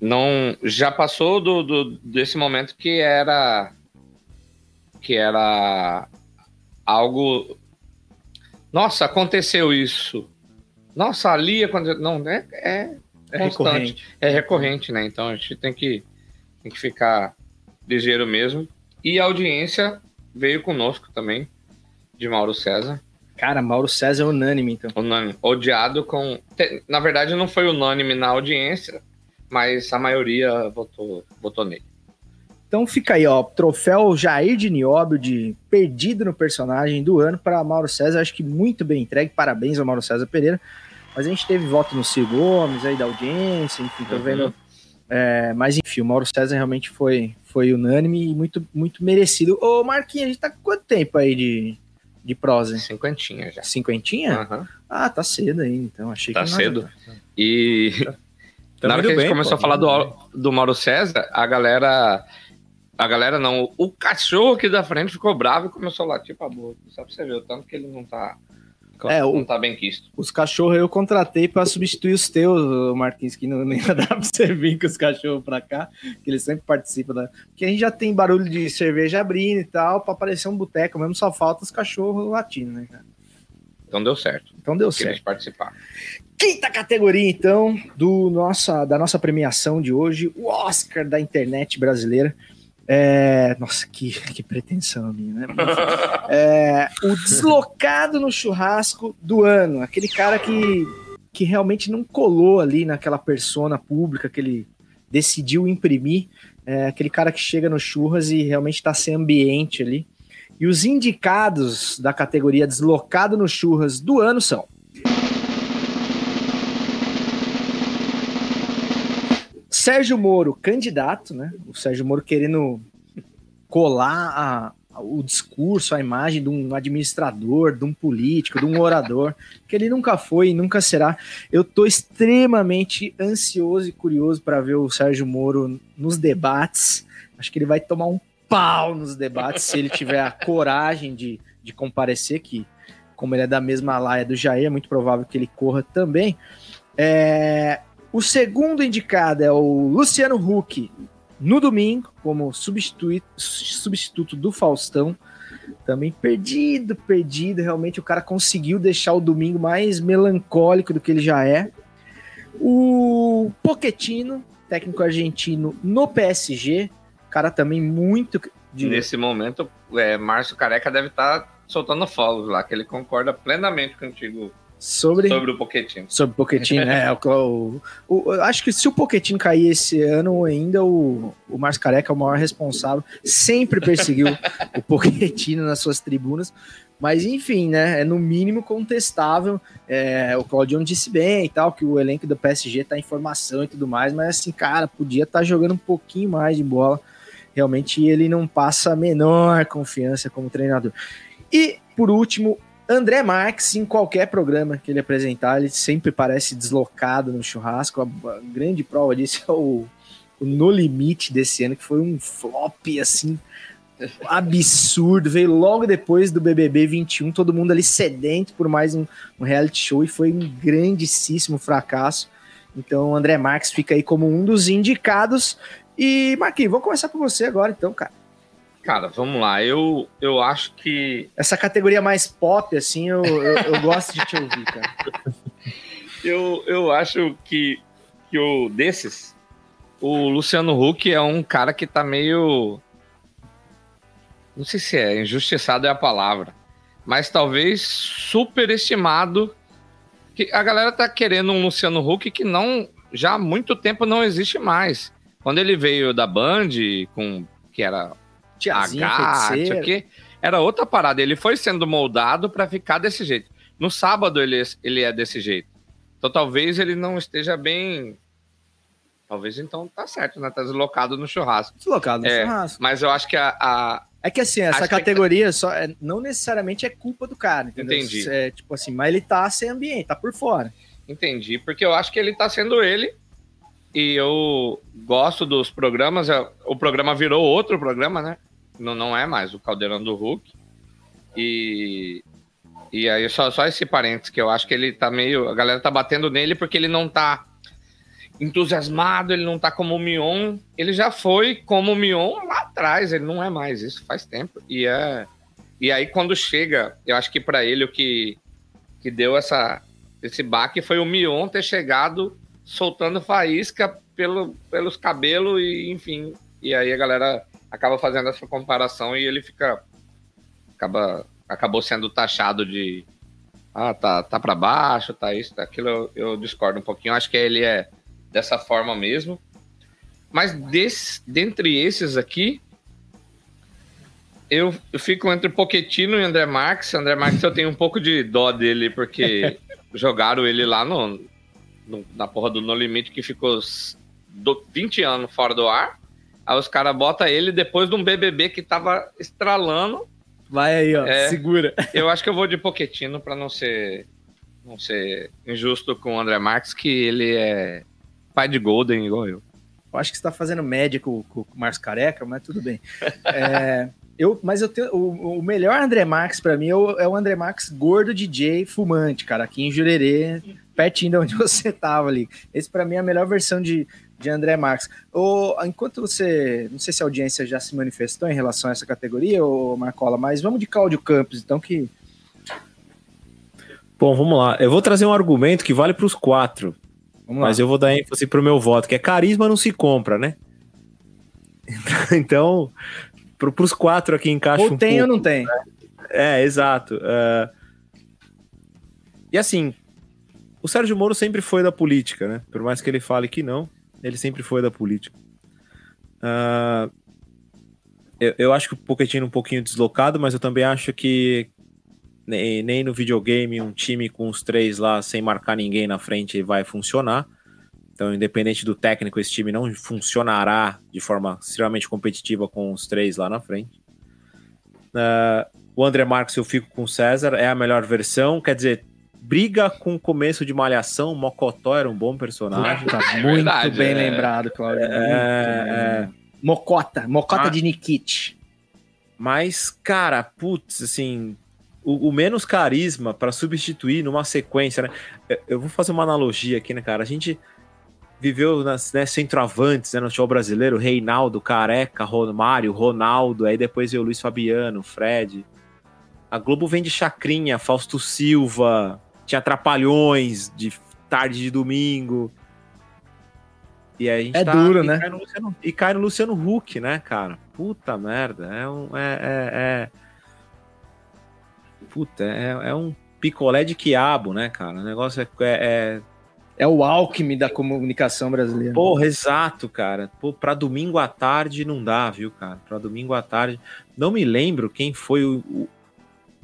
[SPEAKER 4] não já passou do, do, desse momento que era que era algo nossa aconteceu isso. Nossa ali aconteceu não é é, é recorrente. É recorrente né? Então a gente tem que tem que ficar ligeiro mesmo. E a audiência veio conosco também de Mauro César
[SPEAKER 1] Cara, Mauro César é unânime, então.
[SPEAKER 4] Unânime. Odiado com. Na verdade, não foi unânime na audiência, mas a maioria votou, votou nele.
[SPEAKER 1] Então fica aí, ó, troféu Jair de Nióbio de perdido no personagem do ano para Mauro César, acho que muito bem entregue, parabéns ao Mauro César Pereira. Mas a gente teve voto no Ciro Gomes aí da audiência, enfim, tô uhum. vendo. É, mas enfim, o Mauro César realmente foi, foi unânime e muito, muito merecido. Ô Marquinhos, a gente tá com quanto tempo aí de, de prosa?
[SPEAKER 4] Cinquentinha já.
[SPEAKER 1] Cinquentinha?
[SPEAKER 4] Uhum.
[SPEAKER 1] Ah, tá cedo ainda, então achei
[SPEAKER 4] tá
[SPEAKER 1] que
[SPEAKER 4] Tá cedo. E Tá Na hora que a gente bem, começou pô, a falar do, do Mauro César, a galera. A galera não. O cachorro aqui da frente ficou bravo e começou a latir pra boca. Só pra você ver o tanto que ele não tá.
[SPEAKER 5] Claro.
[SPEAKER 1] É, o-
[SPEAKER 4] Não tá bem quisto.
[SPEAKER 1] os cachorros eu contratei pra substituir os teus, Marquinhos, que não nem dar pra você vir com os cachorros pra cá, que eles sempre participam da. Porque a gente já tem barulho de cerveja abrindo e tal, pra parecer um boteco mesmo, só falta os cachorros latinos, né, cara?
[SPEAKER 4] Então deu certo.
[SPEAKER 1] Então deu
[SPEAKER 4] Queria
[SPEAKER 1] certo.
[SPEAKER 4] participar.
[SPEAKER 1] Quinta categoria, então, do nossa, da nossa premiação de hoje, o Oscar da internet brasileira. É, nossa, que, que pretensão minha, né? É, o deslocado no churrasco do ano, aquele cara que, que realmente não colou ali naquela persona pública que ele decidiu imprimir, é, aquele cara que chega no churras e realmente está sem ambiente ali. E os indicados da categoria deslocado no churras do ano são Sérgio Moro, candidato, né? O Sérgio Moro querendo colar a- a- o discurso, a imagem de um administrador, de um político, de um orador, que ele nunca foi e nunca será. Eu tô extremamente ansioso e curioso para ver o Sérgio Moro nos debates. Acho que ele vai tomar um pau nos debates se ele tiver a coragem de, de comparecer, que como ele é da mesma laia do Jair, é muito provável que ele corra também. É, o segundo indicado é o Luciano Huck, no domingo, como substituto do Faustão. Também perdido, perdido. Realmente o cara conseguiu deixar o domingo mais melancólico do que ele já é. O Poquetino, técnico argentino no PSG. Cara também muito. de-
[SPEAKER 4] Nesse momento, é, Márcio Careca deve estar soltando fogos lá, que ele concorda plenamente contigo
[SPEAKER 1] sobre,
[SPEAKER 4] sobre o Pochettino.
[SPEAKER 1] sobre o Pochettino, né? O, o- o- acho que se o Pochettino cair esse ano ainda, o, o Márcio Careca é o maior responsável. Sempre perseguiu o Pochettino nas suas tribunas. Mas enfim, né? É no mínimo contestável. É, o Claudion disse bem e tal, que o elenco do PSG tá em formação e tudo mais, mas assim, cara, podia estar jogando um pouquinho mais de bola. Realmente ele não passa a menor confiança como treinador. E, por último, André Marques, em qualquer programa que ele apresentar, ele sempre parece deslocado no churrasco. A, grande prova disso é o, o No Limite desse ano, que foi um flop assim absurdo. Veio logo depois do BBB 21, todo mundo ali sedento por mais um, um reality show e foi um grandíssimo fracasso. Então, André Marques fica aí como um dos indicados. E, Marquinhos, vamos começar com você agora, então, cara.
[SPEAKER 4] Cara, vamos lá. Eu, eu acho que.
[SPEAKER 1] Essa categoria mais pop, assim, eu, eu, eu gosto de te ouvir, cara.
[SPEAKER 4] Eu, eu acho que, que o desses, o Luciano Huck é um cara que tá meio. Não sei se é injustiçado é a palavra, mas talvez superestimado. Que a galera tá querendo um Luciano Huck que não já há muito tempo não existe mais. Quando ele veio da Band com que era H, isso
[SPEAKER 1] feiticeira.
[SPEAKER 4] aqui, era outra parada. Ele foi sendo moldado para ficar desse jeito. No sábado ele, ele é desse jeito. Então talvez ele não esteja bem. Talvez então tá certo, né? Tá deslocado no churrasco.
[SPEAKER 1] Deslocado no
[SPEAKER 4] É,
[SPEAKER 1] churrasco.
[SPEAKER 4] Mas eu acho que a. a-
[SPEAKER 1] É que assim, essa
[SPEAKER 4] Acho que-
[SPEAKER 1] categoria só é- não necessariamente é culpa do cara, entendeu?
[SPEAKER 4] Entendi.
[SPEAKER 1] É, tipo assim, mas ele tá sem ambiente, tá por fora.
[SPEAKER 4] Entendi, porque eu acho que ele tá sendo ele. E eu gosto dos programas. é, O programa virou outro programa, né? Não, não é mais o Caldeirão do Hulk. E. E aí, só, só esse parênteses que eu acho que ele tá meio. A galera tá batendo nele porque ele não tá entusiasmado, ele não tá como o Mion. Ele já foi como o Mion lá atrás, ele não é mais, isso faz tempo. E, é, e aí, quando chega, eu acho que para ele o que, que deu essa, esse baque foi o Mion ter chegado soltando faísca pelo, pelos cabelos e enfim. E aí a galera acaba fazendo essa comparação e ele fica. Acaba, acabou sendo taxado de. Ah, tá, tá para baixo, tá isso, tá aquilo. Eu, eu discordo um pouquinho. Acho que ele é dessa forma mesmo. Mas desse, dentre esses aqui, eu, eu fico entre Poquetino e André Marques. André Marques eu tenho um pouco de dó dele, porque jogaram ele lá no, no- na porra do No Limite, que ficou do- 20 anos fora do ar. Aí os caras botam ele depois de um BBB que tava estralando.
[SPEAKER 1] Vai aí, ó,
[SPEAKER 4] É.
[SPEAKER 1] segura.
[SPEAKER 4] Eu acho que eu vou de Poquetino para não ser, não ser injusto com o André Marques, que ele é pai de Golden igual eu.
[SPEAKER 1] Eu acho que você tá fazendo média com, com o Márcio Careca, mas tudo bem. É, Eu, mas eu tenho, o, o melhor André Max pra mim é o, é o André Max gordo DJ fumante, cara, aqui em Jurerê, pertinho de onde você tava ali. Esse pra mim é a melhor versão de, de André. O, enquanto você, não sei se a audiência já se manifestou em relação a essa categoria, ô Marcola, mas vamos de Cláudio Campos, então que
[SPEAKER 5] Bom, vamos lá. Eu vou trazer um argumento que vale para os quatro. Mas eu vou dar ênfase pro meu voto, que é carisma não se compra, né? Então, pro, pros quatro aqui encaixa
[SPEAKER 1] ou
[SPEAKER 5] um
[SPEAKER 1] tem ou
[SPEAKER 5] pouco.
[SPEAKER 1] não tem?
[SPEAKER 5] É, exato. É, E assim, o Sérgio Moro sempre foi da política, né? Por mais que ele fale que não, ele sempre foi da política. Ah, eu, eu acho que o Pochettino um pouquinho deslocado, mas eu também acho que nem, nem no videogame um time com os três lá sem marcar ninguém na frente vai funcionar. Então, independente do técnico, esse time não funcionará de forma extremamente competitiva com os três lá na frente. Ah, o André Marques eu fico com o César, é a melhor versão, quer dizer, briga com o começo de Malhação, Mocotó era um bom personagem.
[SPEAKER 1] Tá
[SPEAKER 4] É
[SPEAKER 1] muito
[SPEAKER 4] verdade,
[SPEAKER 1] bem
[SPEAKER 4] é.
[SPEAKER 1] lembrado, bem
[SPEAKER 5] É,
[SPEAKER 1] lembrado. Mocota, Mocota
[SPEAKER 5] Ah.
[SPEAKER 1] de Nikit.
[SPEAKER 5] Mas, cara, putz, assim, o, o menos carisma para substituir numa sequência, né? Eu- vou fazer uma analogia aqui, né, cara? A gente viveu nas né, centroavantes, né, no futebol brasileiro, Reinaldo, Careca, Romário, Ronaldo, aí depois veio o Luiz Fabiano, Fred. A Globo vem de Chacrinha, Fausto Silva, tinha Trapalhões de tarde de domingo. E aí a gente
[SPEAKER 1] É
[SPEAKER 5] tá-
[SPEAKER 1] duro,
[SPEAKER 5] e
[SPEAKER 1] né?
[SPEAKER 5] cai no Luciano- e cai no Luciano Huck, né, cara? Puta merda. É um. É, é, é- Puta, é, é um picolé de quiabo, né, cara? O negócio é. é, é-
[SPEAKER 1] É o alquimia da comunicação brasileira.
[SPEAKER 5] Porra, exato, cara. Pô, pra domingo à tarde não dá, viu, cara? Pra domingo à tarde. Não me lembro quem foi o, o-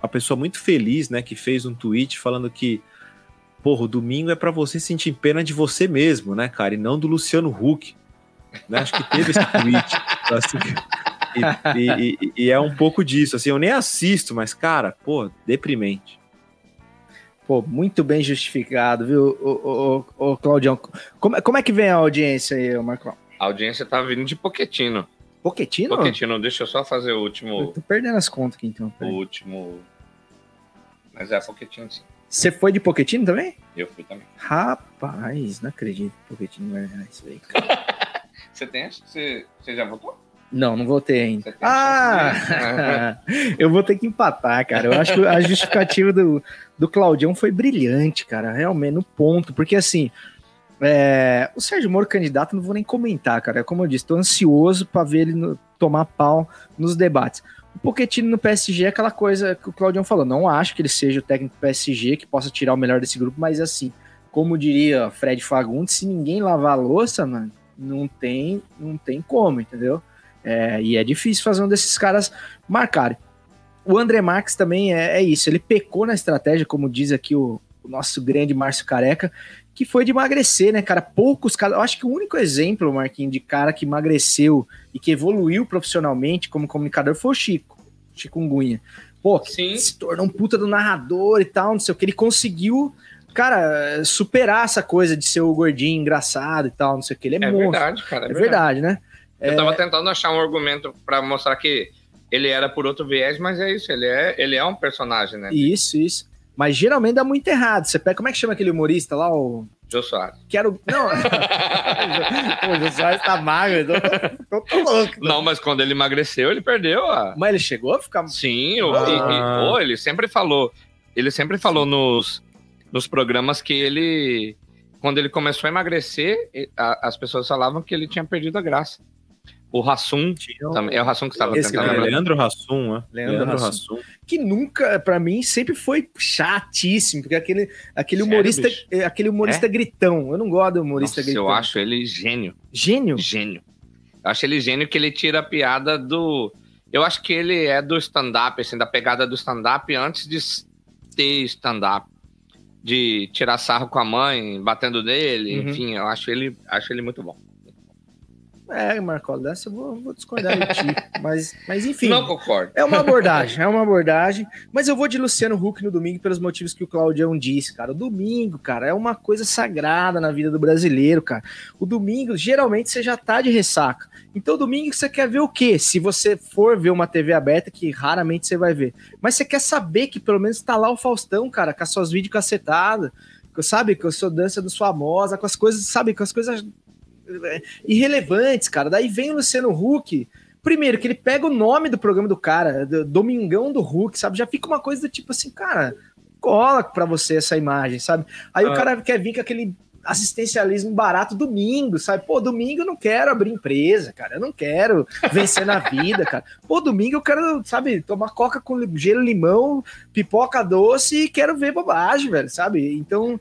[SPEAKER 5] a pessoa muito feliz, né, que fez um tweet falando que, porra, o domingo é pra você sentir pena de você mesmo, né, cara? E não do Luciano Huck. Né? Acho que teve esse tweet. assim, e, e- e- e é um pouco disso, assim, eu nem assisto, mas, cara, pô, deprimente.
[SPEAKER 1] Pô, muito bem justificado, viu, ô, ô, ô, ô, Claudião? Como, é- como é que vem a audiência aí, Marcão?
[SPEAKER 4] A audiência tá vindo de Poquetino.
[SPEAKER 1] Poquetino?
[SPEAKER 4] Poquetino, deixa eu só fazer o
[SPEAKER 1] Eu
[SPEAKER 4] último.
[SPEAKER 1] tô perdendo as contas aqui, então.
[SPEAKER 4] O último. Mas é Poquetino, sim.
[SPEAKER 1] Você foi de Poquetino também?
[SPEAKER 4] Eu fui também.
[SPEAKER 1] Rapaz, não acredito que Poquetino vai ganhar isso aí.
[SPEAKER 4] Você tem? Você, você já votou?
[SPEAKER 1] Não, não votei ainda. Ah! eu vou ter que empatar, cara. Eu acho que a justificativa do, do Claudião foi brilhante, cara. Realmente, no ponto. Porque, assim, é, o Sérgio Moro candidato, não vou nem comentar, cara. Como eu disse, tô ansioso para ver ele no- tomar pau nos debates. O Pochettino no PSG é aquela coisa que o Claudião falou. Não acho que ele seja o técnico do PSG que possa tirar o melhor desse grupo, mas assim, como diria Fred Fagundes, se ninguém lavar a louça, mano, não tem, não tem como, entendeu? É, e é difícil fazer um desses caras marcarem. O André Marques também é, é isso, ele pecou na estratégia, como diz aqui o, o nosso grande Márcio Careca, que foi de emagrecer, né, cara? Poucos caras. Eu acho que o único exemplo, Marquinhos, de cara que emagreceu e que evoluiu profissionalmente como comunicador foi o Chico, Chikungunya. Pô,
[SPEAKER 4] Sim.
[SPEAKER 1] se tornou um puta do narrador e tal, não sei o que. Ele conseguiu, cara, superar essa coisa de ser o gordinho engraçado e tal, não sei o que. Ele é,
[SPEAKER 4] É
[SPEAKER 1] monstro.
[SPEAKER 4] verdade, cara.
[SPEAKER 1] É verdade, né?
[SPEAKER 4] Eu tava tentando achar um argumento pra mostrar que ele era por outro viés, mas é isso, ele é, ele é um personagem, né?
[SPEAKER 1] Isso, isso. Mas geralmente dá muito errado. Você pega, como é que chama aquele humorista lá? O.
[SPEAKER 4] Jô Soares.
[SPEAKER 1] Quero. Não. O Jô Soares tá magro. Eu tô, tô, louco.
[SPEAKER 4] Não, mas quando ele emagreceu, ele perdeu a.
[SPEAKER 1] Mas ele chegou a ficar.
[SPEAKER 4] Sim, o,
[SPEAKER 5] Ah.
[SPEAKER 4] e- e- ele sempre falou. Ele sempre falou nos, nos programas que ele. Quando ele começou a emagrecer, a- as pessoas falavam que ele tinha perdido a graça. O Rassum, também, é o Rassum que estava
[SPEAKER 1] Esse
[SPEAKER 4] tentando
[SPEAKER 1] cara,
[SPEAKER 5] É. Leandro Hassum, né?
[SPEAKER 1] Leandro Hassum. Que nunca, pra mim, sempre foi chatíssimo. Porque aquele, aquele
[SPEAKER 4] Sério,
[SPEAKER 1] humorista.
[SPEAKER 4] bicho?
[SPEAKER 1] é, aquele humorista gritão. Eu não gosto do humorista
[SPEAKER 4] Nossa,
[SPEAKER 1] gritão.
[SPEAKER 4] eu acho ele gênio.
[SPEAKER 1] Gênio?
[SPEAKER 4] Gênio. Eu acho ele gênio que ele tira a piada do. Eu acho que ele é do stand-up, assim, da pegada do stand-up antes de ter stand-up. De tirar sarro com a mãe, batendo nele,
[SPEAKER 1] Uhum.
[SPEAKER 4] enfim, eu acho ele, acho ele muito bom.
[SPEAKER 1] É, Marcola, dessa eu vou, vou discordar de ti. Mas, mas enfim.
[SPEAKER 4] Não concordo.
[SPEAKER 1] É uma abordagem, é uma abordagem. Mas eu vou de Luciano Huck no domingo pelos motivos que o Claudião disse, cara. O domingo, cara, é uma coisa sagrada na vida do brasileiro, cara. O domingo, geralmente, você já tá de ressaca. Então, domingo você quer ver o quê? Se você for ver uma TV aberta, que raramente você vai ver. Mas você quer saber que pelo menos tá lá o Faustão, cara, com as suas vídeos cacetadas, sabe? Com a sua dança dos famosa, com as coisas, sabe? Com as coisas irrelevantes, cara. Daí vem o Luciano Huck. Primeiro, que ele pega o nome do programa do cara, do Domingão do Huck, sabe? Já fica uma coisa do tipo assim, cara, cola pra você essa imagem, sabe? Aí ah. o cara quer vir com aquele assistencialismo barato domingo, sabe? Pô, domingo eu não quero abrir empresa, cara. Eu não quero vencer na vida, cara. Pô, domingo eu quero, sabe, tomar coca com gelo, limão, pipoca doce e quero ver bobagem, velho, sabe? Então,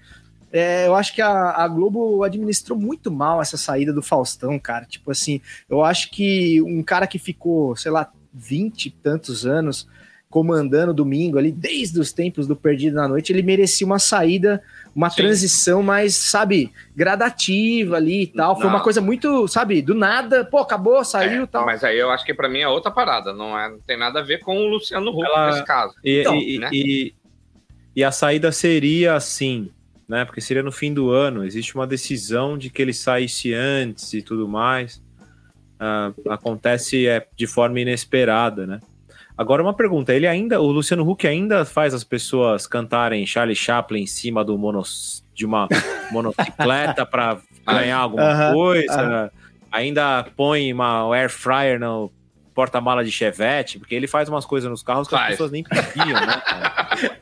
[SPEAKER 1] é, eu acho que a, a, Globo administrou muito mal essa saída do Faustão, cara. Tipo assim, eu acho que um cara que ficou, sei lá, vinte e tantos anos comandando domingo ali, desde os tempos do Perdido na Noite, ele merecia uma saída, uma Sim. transição mais, sabe, gradativa ali e tal. Foi não. uma coisa muito, sabe, do nada, pô, acabou, saiu e é, tal.
[SPEAKER 4] Mas aí eu acho que para mim é outra parada, não, é, não tem nada a ver com o Luciano Huck Ela... nesse caso.
[SPEAKER 5] E, então, e, né? e, e a saída seria assim, né? Porque seria no fim do ano. Existe uma decisão de que ele saísse antes e tudo mais. Uh, acontece é, de forma inesperada, né? Agora uma pergunta, ele ainda, o Luciano Huck ainda faz as pessoas cantarem Charlie Chaplin em cima do monos, de uma monocicleta para ganhar alguma uh -huh, coisa? Uh -huh. Ainda põe uma air fryer no porta-mala de Chevette, porque ele faz umas coisas nos carros que faz. as pessoas nem pediam, né?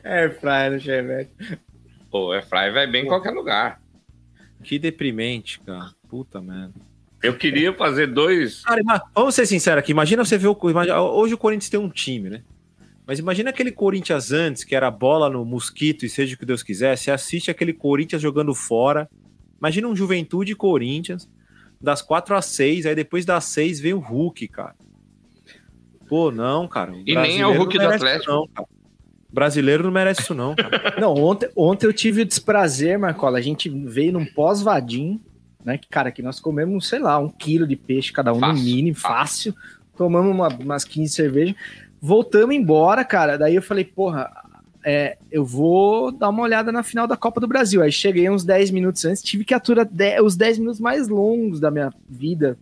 [SPEAKER 1] air fryer no Chevette.
[SPEAKER 4] Pô, Airfryer vai bem em qualquer lugar.
[SPEAKER 5] Que deprimente, cara. Puta merda.
[SPEAKER 4] Eu queria fazer dois.
[SPEAKER 5] Cara, vamos ser sinceros aqui. Imagina você ver o. Hoje o Corinthians tem um time, né? Mas imagina aquele Corinthians antes, que era bola no mosquito e seja o que Deus quiser. Você assiste aquele Corinthians jogando fora. Imagina um Juventude Corinthians, das 4 às 6, aí depois das 6 vem o Hulk, cara. Pô, não, cara.
[SPEAKER 4] E nem é o Hulk do Atlético. Não, cara.
[SPEAKER 5] Brasileiro não merece isso, não. Cara.
[SPEAKER 1] não, ontem, ontem eu tive o desprazer, Marcola. A gente veio num pós-vadim, né? Que, cara, que nós comemos, sei lá, um quilo de peixe cada um fácil, no mínimo, fácil. Tomamos uma, umas 15 cervejas. Voltamos embora, cara. Daí eu falei, porra, é, eu vou dar uma olhada na final da Copa do Brasil. Aí cheguei uns 10 minutos antes, tive que aturar os 10 minutos mais longos da minha vida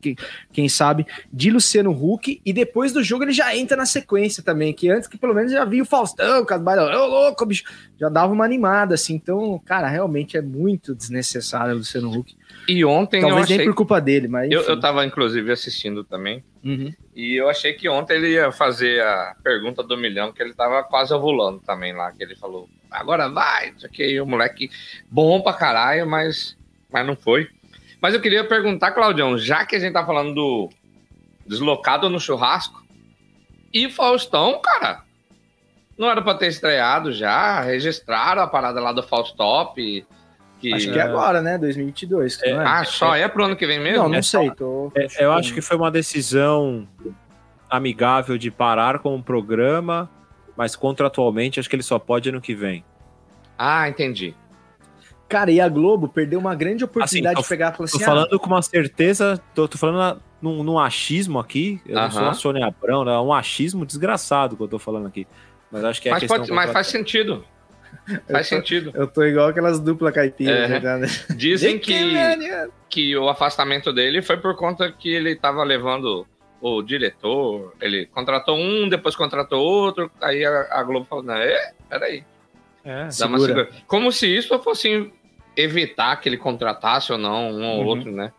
[SPEAKER 1] que, quem sabe, de Luciano Huck, e depois do jogo ele já entra na sequência também, que antes que pelo menos já vi o Faustão, com as ô louco, bicho, já dava uma animada, assim, então, cara, realmente é muito desnecessário o Luciano Huck.
[SPEAKER 4] E ontem
[SPEAKER 1] Talvez
[SPEAKER 4] eu achei...
[SPEAKER 1] nem por culpa dele, mas...
[SPEAKER 4] Eu, eu tava, inclusive, assistindo também, uhum. e eu achei que ontem ele ia fazer a pergunta do milhão, que ele tava quase ovulando também lá, que ele falou, agora vai, isso aqui, o moleque bom pra caralho, mas, mas não foi. Mas eu queria perguntar, Claudião, já que a gente tá falando do deslocado no churrasco, e Faustão, cara, não era para ter estreado já? Registraram a parada lá do Faustop?
[SPEAKER 1] Que... Acho que é agora, né? 2022.
[SPEAKER 4] É, é? Ah, só é pro ano que vem mesmo?
[SPEAKER 1] Não, não
[SPEAKER 4] é
[SPEAKER 1] sei. Tô...
[SPEAKER 5] É, eu acho que foi uma decisão amigável de parar com o programa, mas contratualmente acho que ele só pode ano que vem.
[SPEAKER 4] Ah, entendi.
[SPEAKER 1] Cara, e a Globo perdeu uma grande oportunidade assim, de pegar
[SPEAKER 5] e assim, Tô falando ah, com uma certeza, tô, tô falando num, num, achismo aqui. Eu uh -huh. não sou a Sônia Abrão, é um achismo desgraçado que eu tô falando aqui. Mas acho que é
[SPEAKER 4] mas, pode, mas faz sentido. Faz
[SPEAKER 1] eu
[SPEAKER 4] tô, sentido.
[SPEAKER 1] Eu tô igual aquelas dupla caipiras.
[SPEAKER 4] É. Né? Dizem que, que o afastamento dele foi por conta que ele tava levando o diretor, ele contratou um, depois contratou outro, aí a, a Globo falou, não, é, peraí. É, Como se isso fosse evitar que ele contratasse ou não um ou uhum. outro, né?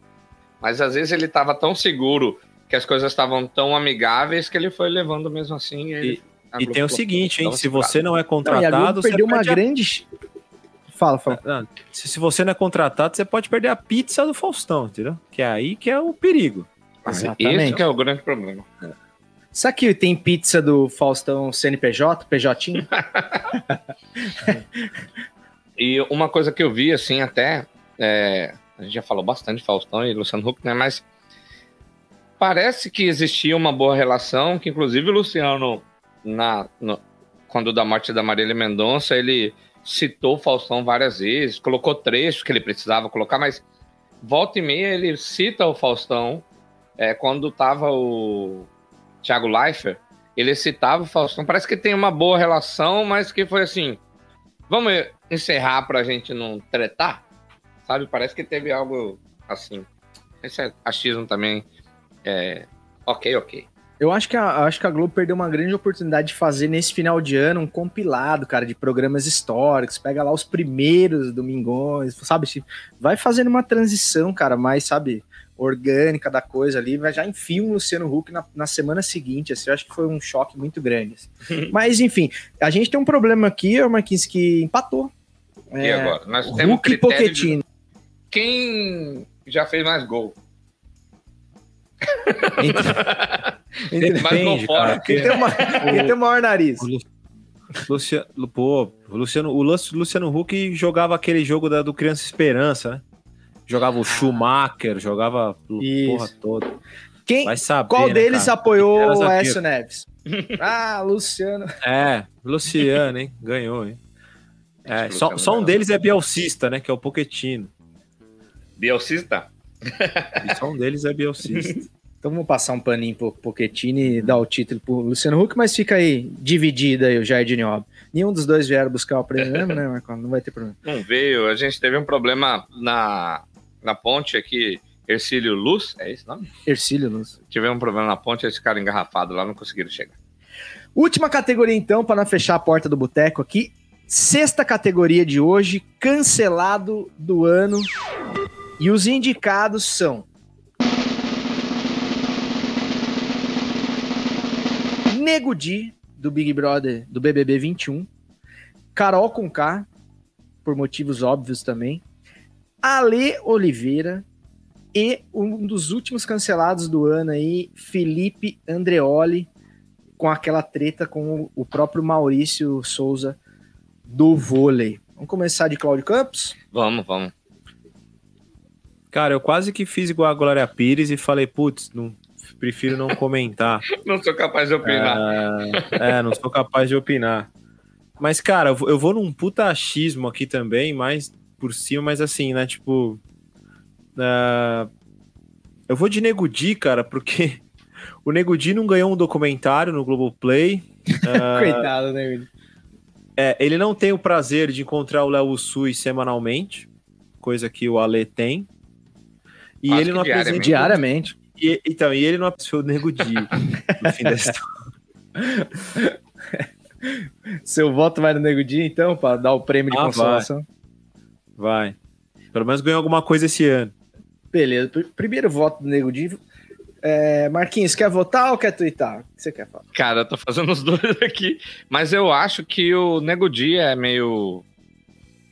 [SPEAKER 4] Mas às vezes ele estava tão seguro que as coisas estavam tão amigáveis que ele foi levando mesmo assim.
[SPEAKER 5] E, e tem o seguinte, hein? Se você não é contratado,
[SPEAKER 1] não, você perdeu uma grande. Fala, fala.
[SPEAKER 5] Não, se, se, você não é contratado, você pode perder a pizza do Faustão, entendeu? Que é aí que é o perigo.
[SPEAKER 4] Exatamente. Esse que é o grande problema. É.
[SPEAKER 1] Sabe que tem pizza do Faustão CNPJ, PJ?
[SPEAKER 4] e uma coisa que eu vi, assim, até. É, a gente já falou bastante de Faustão e Luciano Huck, né? Mas parece que existia uma boa relação, que inclusive o Luciano, na, no, quando da morte da Marília Mendonça, ele citou Faustão várias vezes, colocou trechos que ele precisava colocar, mas volta e meia ele cita o Faustão. É, quando tava o Thiago Leifert, ele citava o Faustão. Parece que tem uma boa relação, mas que foi assim: vamos encerrar pra gente não tretar? Sabe? Parece que teve algo assim. Esse achismo também. É, ok, ok.
[SPEAKER 1] Eu acho que, a, acho que a Globo perdeu uma grande oportunidade de fazer nesse final de ano um compilado, cara, de programas históricos. Pega lá os primeiros domingões, sabe? Vai fazendo uma transição, cara, mais, sabe, orgânica da coisa ali. Vai já enfia um Luciano Huck na, na semana seguinte. Assim, eu acho que foi um choque muito grande. Assim. Mas, enfim, a gente tem um problema aqui, o Marquinhos, que empatou.
[SPEAKER 4] E é, agora? Nós temos
[SPEAKER 1] Hulk e Pochettino. De...
[SPEAKER 4] Quem já fez mais gol?
[SPEAKER 1] Entre... mais gol fora. Quem tem, uma, quem tem o maior nariz?
[SPEAKER 5] Luciano, pô, o Luciano, o Luciano Huck jogava aquele jogo da, do Criança Esperança, né? Jogava o ah. Schumacher, jogava
[SPEAKER 1] Isso.
[SPEAKER 5] porra toda.
[SPEAKER 1] Quem, Vai saber, qual né, deles cara? apoiou o Écio Neves? ah, Luciano.
[SPEAKER 5] É, Luciano, hein? Ganhou, hein? É, só, só um deles é bielcista, né? Que é o Poquetino.
[SPEAKER 4] Bielcista?
[SPEAKER 5] E só um deles é bielcista.
[SPEAKER 1] Então vamos passar um paninho pro Pochettino e dar o título pro Luciano Huck, mas fica aí dividido aí o Jardim Óbvio. Nenhum dos dois vieram buscar o prêmio mesmo, né, Marcão? Não vai ter problema.
[SPEAKER 4] Não veio, a gente teve um problema na, na ponte aqui, Ercílio Luz, é esse nome?
[SPEAKER 1] Ercílio Luz.
[SPEAKER 4] Tivemos um problema na ponte, eles ficaram engarrafados lá, não conseguiram chegar.
[SPEAKER 1] Última categoria então, para não fechar a porta do boteco aqui. Sexta categoria de hoje, cancelado do ano. E os indicados são Nego Di, do Big Brother, do BBB 21. Carol com K, por motivos óbvios também. Ale Oliveira. E um dos últimos cancelados do ano aí, Felipe Andreoli, com aquela treta com o próprio Maurício Souza do vôlei. Vamos começar de Cláudio Campos?
[SPEAKER 4] Vamos, vamos.
[SPEAKER 5] Cara, eu quase que fiz igual a Glória Pires e falei, putz, não, prefiro não comentar.
[SPEAKER 4] não sou capaz de opinar.
[SPEAKER 5] É, é, não sou capaz de opinar. Mas, cara, eu vou num puta achismo aqui também, mais por cima, mas assim, né? Tipo. Uh, eu vou de Negudi, cara, porque o Negudi não ganhou um documentário no Globoplay.
[SPEAKER 1] Uh, Coitado, Negudi.
[SPEAKER 5] É, ele não tem o prazer de encontrar o Léo Sui semanalmente, coisa que o Ale tem. E Acho ele não
[SPEAKER 1] apresenta. Diariamente.
[SPEAKER 5] E, então, e ele não apresentou o Nego Di no fim da história.
[SPEAKER 1] Seu voto vai no Nego Di, então, para dar o prêmio de ah, consolação?
[SPEAKER 5] Vai. Vai. Pelo menos ganhou alguma coisa esse ano.
[SPEAKER 1] Beleza. Primeiro voto do Nego Di. É, Marquinhos, quer votar ou quer twittar? O que você quer falar?
[SPEAKER 4] Cara, eu tô fazendo os dois aqui, mas eu acho que o Nego Di é meio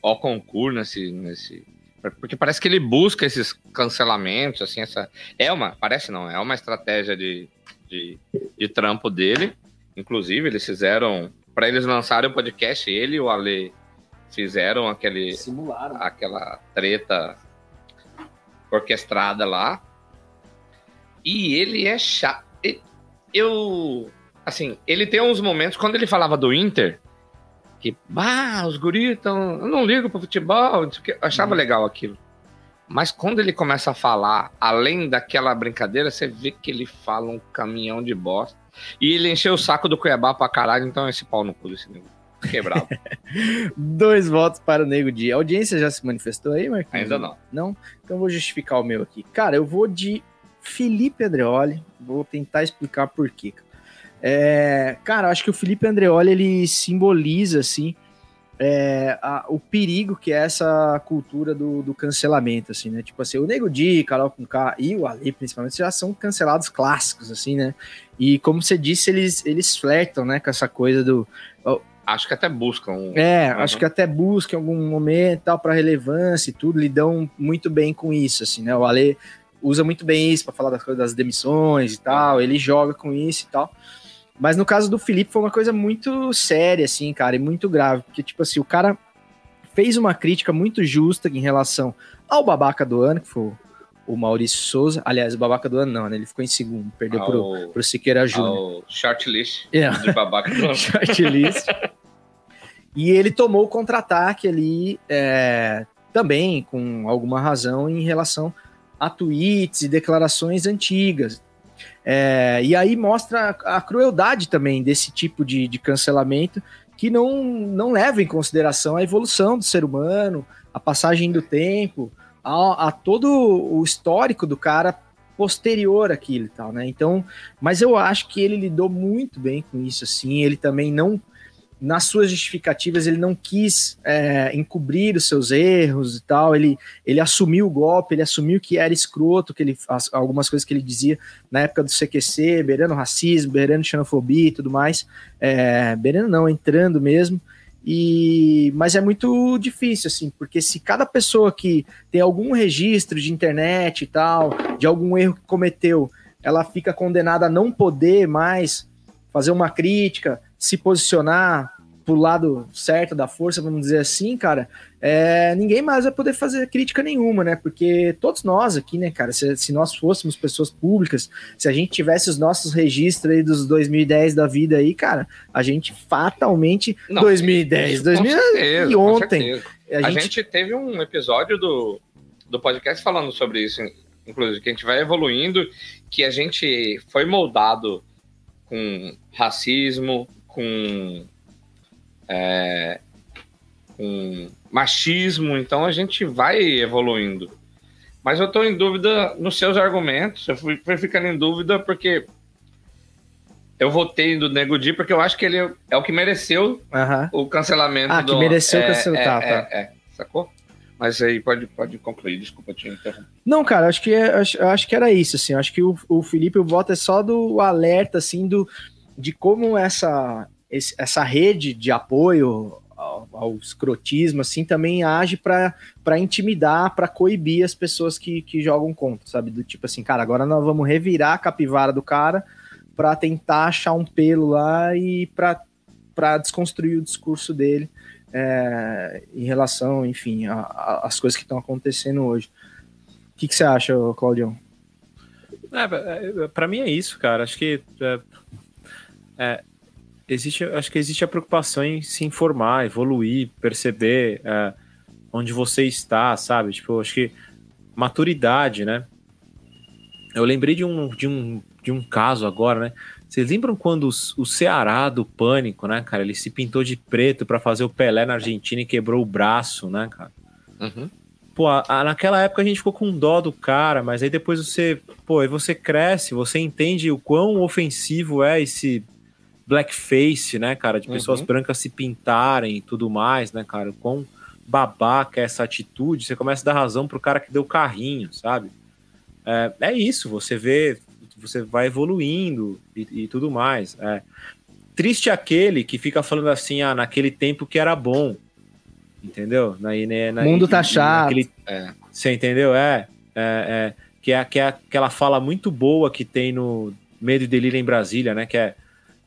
[SPEAKER 4] ao concurso nesse, nesse, porque parece que ele busca esses cancelamentos, assim, essa. É uma. Parece não, é uma estratégia de, de, de trampo dele. Inclusive, eles fizeram. Para eles lançarem o podcast, ele e o Ale fizeram aquele.
[SPEAKER 1] Simularam.
[SPEAKER 4] Aquela treta orquestrada lá. E ele é chato. Eu. Assim, ele tem uns momentos. Quando ele falava do Inter, que, ah, os guris. Eu não ligo pro futebol, eu achava uhum. legal aquilo. Mas quando ele começa a falar, além daquela brincadeira, você vê que ele fala um caminhão de bosta. E ele encheu o saco do Cuiabá pra caralho, então esse pau no cu desse Quebrado.
[SPEAKER 1] Dois votos para o Nego de. A audiência já se manifestou aí, Marquinhos?
[SPEAKER 4] Ainda não.
[SPEAKER 1] Não? Então eu vou justificar o meu aqui. Cara, eu vou de Felipe Andreoli. Vou tentar explicar por quê. É, cara, acho que o Felipe Andreoli ele simboliza assim é, a, o perigo que é essa cultura do, do, cancelamento, assim, né? Tipo assim, o Nego Di, Carol com K e o Ali, principalmente, já são cancelados clássicos, assim, né? E como você disse, eles, eles flertam, né, com essa coisa do.
[SPEAKER 4] Acho que até buscam.
[SPEAKER 1] É, uhum. acho que até buscam em algum momento tal para relevância e tudo, lidam muito bem com isso, assim, né? O Ale usa muito bem isso para falar das coisas das demissões e tal, ele joga com isso e tal. Mas no caso do Felipe foi uma coisa muito séria, assim, cara, e muito grave. Porque, tipo assim, o cara fez uma crítica muito justa em relação ao babaca do ano, que foi o Maurício Souza. Aliás, o babaca do ano não, né? Ele ficou em segundo, perdeu ao, pro, pro Siqueira Júnior.
[SPEAKER 4] Shortlist yeah. de babaca do ano.
[SPEAKER 1] shortlist. e ele tomou o contra-ataque ali, é, também com alguma razão em relação a tweets e declarações antigas. É, e aí mostra a, crueldade também desse tipo de, de cancelamento que não, não leva em consideração a evolução do ser humano, a passagem do tempo, a, a todo o histórico do cara posterior àquilo e tal, né? Então, mas eu acho que ele lidou muito bem com isso, assim. Ele também não nas suas justificativas ele não quis é, encobrir os seus erros e tal, ele, ele assumiu o golpe, ele assumiu que era escroto, que ele algumas coisas que ele dizia na época do CQC, beirando racismo, beirando xenofobia e tudo mais, é, beirando não, entrando mesmo, e mas é muito difícil assim, porque se cada pessoa que tem algum registro de internet e tal, de algum erro que cometeu, ela fica condenada a não poder mais fazer uma crítica, se posicionar pro lado certo da força, vamos dizer assim, cara, é, ninguém mais vai poder fazer crítica nenhuma, né? Porque todos nós aqui, né, cara, se, se nós fôssemos pessoas públicas, se a gente tivesse os nossos registros aí dos 2010 da vida aí, cara, a gente fatalmente. Não, 2010, 2000 e ontem.
[SPEAKER 4] A, a gente... gente... teve um episódio do, do podcast falando sobre isso, inclusive, que a gente vai evoluindo, que a gente foi moldado com racismo, com, é, com machismo, então a gente vai evoluindo. Mas eu estou em dúvida nos seus argumentos, eu fui, fui ficando em dúvida porque eu votei do Nego Di porque eu acho que ele é o que mereceu o cancelamento.
[SPEAKER 1] Ah,
[SPEAKER 4] do,
[SPEAKER 1] que mereceu
[SPEAKER 4] é,
[SPEAKER 1] o cancelamento,
[SPEAKER 4] é,
[SPEAKER 1] tá,
[SPEAKER 4] é,
[SPEAKER 1] tá.
[SPEAKER 4] É, sacou? Mas aí pode, pode concluir, desculpa te interromper.
[SPEAKER 1] Não, cara, acho que, acho, acho que era isso, assim, acho que o, o Felipe, o voto é só do alerta, assim, do, de como essa, esse, essa rede de apoio ao, ao escrotismo, assim, também age para intimidar, para coibir as pessoas que, que jogam contra, sabe? Do tipo assim, cara, agora nós vamos revirar a capivara do cara para tentar achar um pelo lá e para desconstruir o discurso dele é, em relação, enfim, às coisas que estão acontecendo hoje. O que, você acha, Claudião?
[SPEAKER 5] É, é para mim é isso, cara. Acho que é, é, existe, acho que existe a preocupação em se informar, evoluir, perceber é, onde você está, sabe? Tipo, acho que maturidade, né? Eu lembrei de um, de um, de um caso agora, né? Vocês lembram quando o, o Ceará do Pânico, né, cara? Ele se pintou de preto para fazer o Pelé na Argentina e quebrou o braço, né, cara?
[SPEAKER 4] Uhum.
[SPEAKER 5] Pô, a, a, naquela época a gente ficou com dó do cara, mas aí depois você, pô, aí você cresce, você entende o quão ofensivo é esse blackface, né, cara? De pessoas uhum. brancas se pintarem e tudo mais, né, cara? O quão babaca é essa atitude. Você começa a dar razão pro cara que deu carrinho, sabe? É, é isso, você vê, você vai evoluindo e, e tudo mais. É. Triste aquele que fica falando assim, ah, naquele tempo que era bom. Entendeu? Na,
[SPEAKER 1] na, mundo tá chato. Naquele,
[SPEAKER 5] é. Você entendeu? É, é, é, que é, que é aquela fala muito boa que tem no Medo e Delírio em Brasília, né? Que é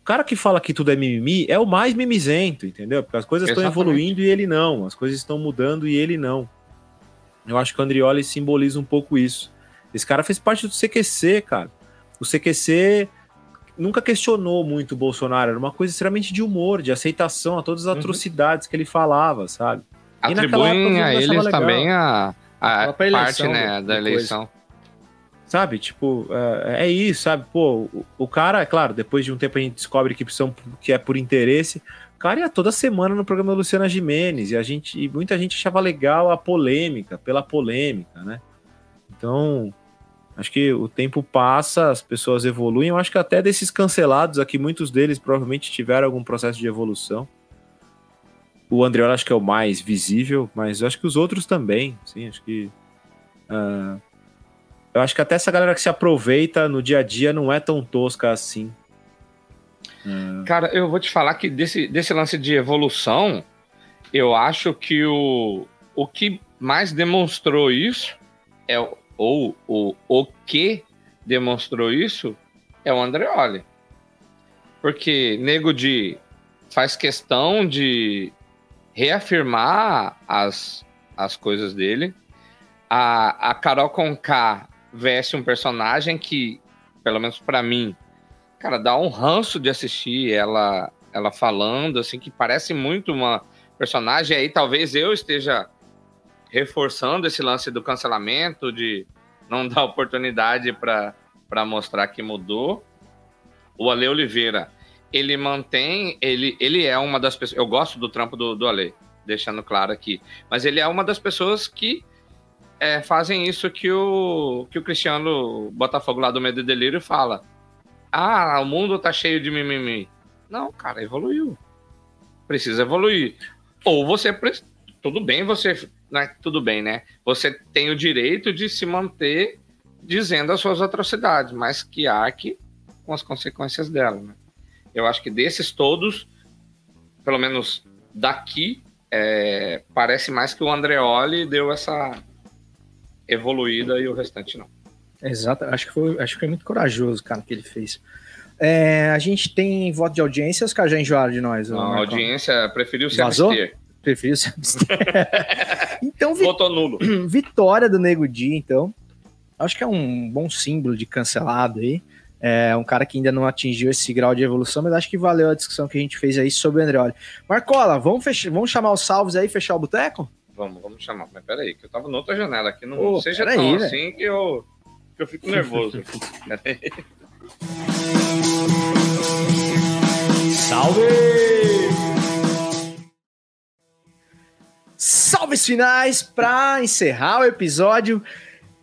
[SPEAKER 5] cara que fala que tudo é mimimi é o mais mimizento, entendeu? Porque as coisas estão evoluindo e ele não, as coisas estão mudando e ele não. Eu acho que o Andrioli simboliza um pouco isso. Esse cara fez parte do CQC, cara. O CQC nunca questionou muito o Bolsonaro, era uma coisa extremamente de humor, de aceitação a todas as uhum. atrocidades que ele falava, sabe?
[SPEAKER 4] Atribuem a eles também a, a, a parte né, da eleição. Coisa.
[SPEAKER 5] Sabe, tipo, é, é, isso, sabe? Pô, o, cara, é claro, depois de um tempo a gente descobre que, são, que é por interesse. O cara ia toda semana no programa da Luciana Jimenez e a gente, e muita gente achava legal a polêmica, pela polêmica, né? Então, acho que o tempo passa, as pessoas evoluem. Eu acho que até desses cancelados aqui, muitos deles provavelmente tiveram algum processo de evolução. O André, acho que é o mais visível, mas acho que os outros também, sim, acho que. Uh, eu acho que até essa galera que se aproveita no dia a dia não é tão tosca assim.
[SPEAKER 4] Hum. Cara, eu vou te falar que desse, desse lance de evolução, eu acho que o, o que mais demonstrou isso é ou o, o que demonstrou isso é o Andreoli. Porque nego de faz questão de reafirmar as, as coisas dele. A, a Carol Conká veste um personagem que, pelo menos para mim, cara, dá um ranço de assistir ela ela falando, assim, que parece muito uma personagem. Aí talvez eu esteja reforçando esse lance do cancelamento, de não dar oportunidade para mostrar que mudou. O Ale Oliveira, ele mantém, ele, ele é uma das pessoas. Eu gosto do trampo do, do Ale, deixando claro aqui. Mas ele é uma das pessoas que é, fazem isso que o, que o Cristiano Botafogo lá do Medo e Delírio fala. Ah, o mundo tá cheio de mimimi. Não, cara, evoluiu. Precisa evoluir. Ou você. Tudo bem, você. Não é tudo bem, né? Você tem o direito de se manter dizendo as suas atrocidades, mas que arque com as consequências dela, né? Eu acho que desses todos, pelo menos daqui, é, parece mais que o Andreoli deu essa evoluída e o restante não.
[SPEAKER 1] Exato, acho que foi, acho que foi muito corajoso, cara, que ele fez. É, a gente tem voto de audiência, os caras já enjoaram de nós.
[SPEAKER 4] Não, a audiência preferiu se
[SPEAKER 1] Vazou?
[SPEAKER 4] abster.
[SPEAKER 1] Preferiu se abster. então, vi-
[SPEAKER 4] Votou nulo.
[SPEAKER 1] vitória do Nego Di, então. Acho que é um bom símbolo de cancelado aí. É um cara que ainda não atingiu esse grau de evolução, mas acho que valeu a discussão que a gente fez aí sobre o Andreoli. Marcola, vamos, vamos chamar os salves aí e fechar o boteco?
[SPEAKER 4] Vamos, vamos chamar. Mas peraí, que eu tava noutra janela aqui. Não
[SPEAKER 1] Ô,
[SPEAKER 4] seja tão
[SPEAKER 1] velho.
[SPEAKER 4] assim que eu, que eu fico nervoso. Peraí.
[SPEAKER 1] Salve! Salves finais para encerrar o episódio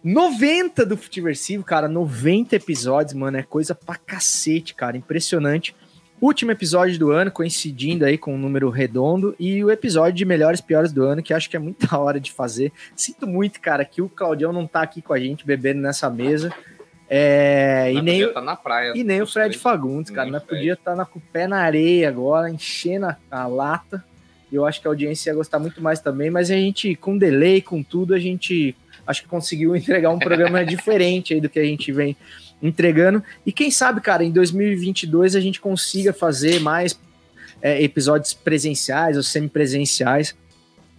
[SPEAKER 1] 90 do Futiversivo, cara. 90 episódios, mano. É coisa pra cacete, cara. Impressionante. Último episódio do ano, coincidindo aí com um número redondo, e o episódio de melhores e piores do ano, que acho que é muito da hora de fazer. Sinto muito, cara, que o Claudião não tá aqui com a gente bebendo nessa mesa. É, e nem,
[SPEAKER 4] tá na praia.
[SPEAKER 1] e nem o Fred. Fagundes, cara. Nós podia estar com o pé na areia agora, enchendo a, a lata. E eu acho que a audiência ia gostar muito mais também, mas a gente, com delay, com tudo, a gente acho que conseguiu entregar um programa diferente aí do que a gente vem entregando. E quem sabe, cara, em 2022 a gente consiga fazer mais é, episódios presenciais ou semipresenciais.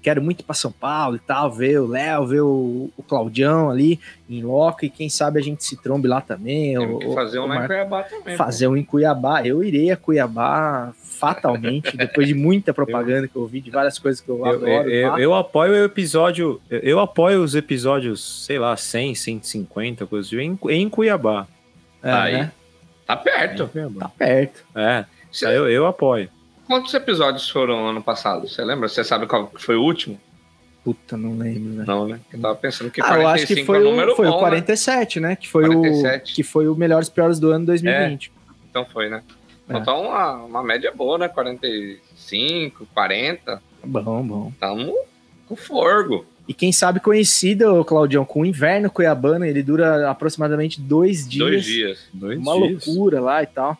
[SPEAKER 1] Quero muito para São Paulo e tal, ver o Léo, ver o, o Claudião ali em loco, e quem sabe a gente se trombe lá também.
[SPEAKER 4] Temos fazer
[SPEAKER 1] o
[SPEAKER 4] um lá em Cuiabá também.
[SPEAKER 1] fazer um em Cuiabá. Eu irei a Cuiabá fatalmente, depois de muita propaganda que eu ouvi, de várias coisas que eu,
[SPEAKER 5] Eu,
[SPEAKER 1] adoro.
[SPEAKER 5] eu- eu apoio o episódio. Eu, eu apoio os episódios, sei lá, 100, 150, coisas assim, em, em Cuiabá.
[SPEAKER 1] É,
[SPEAKER 4] Aí.
[SPEAKER 1] né?
[SPEAKER 4] Tá perto.
[SPEAKER 5] Cuiabá.
[SPEAKER 1] Tá perto.
[SPEAKER 5] É, eu, eu apoio.
[SPEAKER 4] Quantos episódios foram ano passado? Você lembra? Você sabe qual que foi o último?
[SPEAKER 1] Puta, não lembro, né?
[SPEAKER 4] Não, né? Eu tava pensando que
[SPEAKER 1] Ah, eu acho que
[SPEAKER 4] 45
[SPEAKER 1] foi,
[SPEAKER 4] é
[SPEAKER 1] o,
[SPEAKER 4] número
[SPEAKER 1] foi
[SPEAKER 4] bom,
[SPEAKER 1] o
[SPEAKER 4] né?
[SPEAKER 1] 47, né? Que foi
[SPEAKER 4] 47.
[SPEAKER 1] o que foi o melhores e piores do ano 2020.
[SPEAKER 4] Então foi, né?
[SPEAKER 1] É.
[SPEAKER 4] Então tá uma, uma média boa, né? 45, 40.
[SPEAKER 1] Bom, bom.
[SPEAKER 4] Tamo com forgo.
[SPEAKER 1] E quem sabe conhecida, ô Claudião, com o inverno cuiabano, ele dura aproximadamente dois dias.
[SPEAKER 4] Dois dias.
[SPEAKER 5] Dois
[SPEAKER 1] Uma
[SPEAKER 5] dias.
[SPEAKER 1] loucura lá e tal.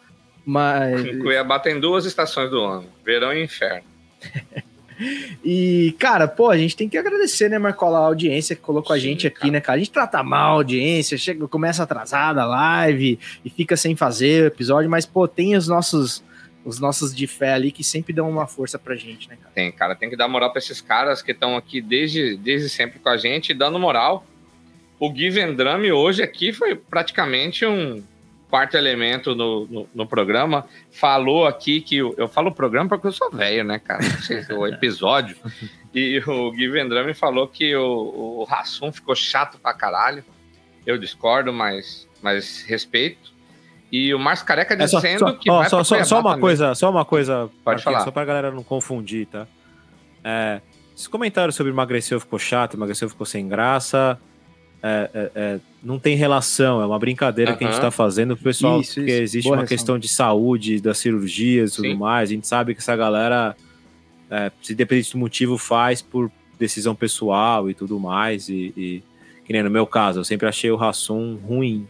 [SPEAKER 1] Mas
[SPEAKER 4] Em Cuiabá tem duas estações do ano: verão e inferno.
[SPEAKER 1] E, cara, pô, a gente tem que agradecer, né, Marcola, a audiência que colocou a
[SPEAKER 4] Sim,
[SPEAKER 1] gente aqui,
[SPEAKER 4] cara.
[SPEAKER 1] né, cara? A gente trata mal a audiência, chega, começa atrasada a live e fica sem fazer o episódio, mas, pô, tem os nossos, os nossos de fé ali que sempre dão uma força pra gente, né, cara?
[SPEAKER 4] Tem, cara, tem que dar moral pra esses caras que estão aqui desde, desde sempre com a gente, dando moral. O Gui Vendrame hoje aqui foi praticamente um quarto elemento no, no, no programa. Falou aqui que. Eu, eu falo programa porque eu sou velho, né, cara? Não sei se é o episódio. E o Gui Vendrame falou que o, o Rassum ficou chato pra caralho. Eu discordo, mas, mas respeito. E o Márcio Careca
[SPEAKER 5] É só,
[SPEAKER 4] dizendo
[SPEAKER 5] só,
[SPEAKER 4] que.
[SPEAKER 5] ó,
[SPEAKER 4] vai
[SPEAKER 5] só, só, só uma
[SPEAKER 4] também.
[SPEAKER 5] coisa, só uma coisa,
[SPEAKER 4] Pode falar.
[SPEAKER 5] só pra galera não confundir, tá? É, esse comentário sobre emagreceu ficou chato, emagreceu ficou sem graça, é, é, é, não tem relação, é uma brincadeira que a gente
[SPEAKER 4] Aham.
[SPEAKER 5] tá fazendo pro pessoal,
[SPEAKER 1] Isso,
[SPEAKER 5] porque
[SPEAKER 1] isso.
[SPEAKER 5] existe
[SPEAKER 1] Boa
[SPEAKER 5] uma questão de saúde, das cirurgias e tudo
[SPEAKER 4] Sim.
[SPEAKER 5] mais, a gente sabe que essa galera, é, se dependente do motivo, faz por decisão pessoal e tudo mais, e, e que nem no meu caso, eu sempre achei o Rassum ruim,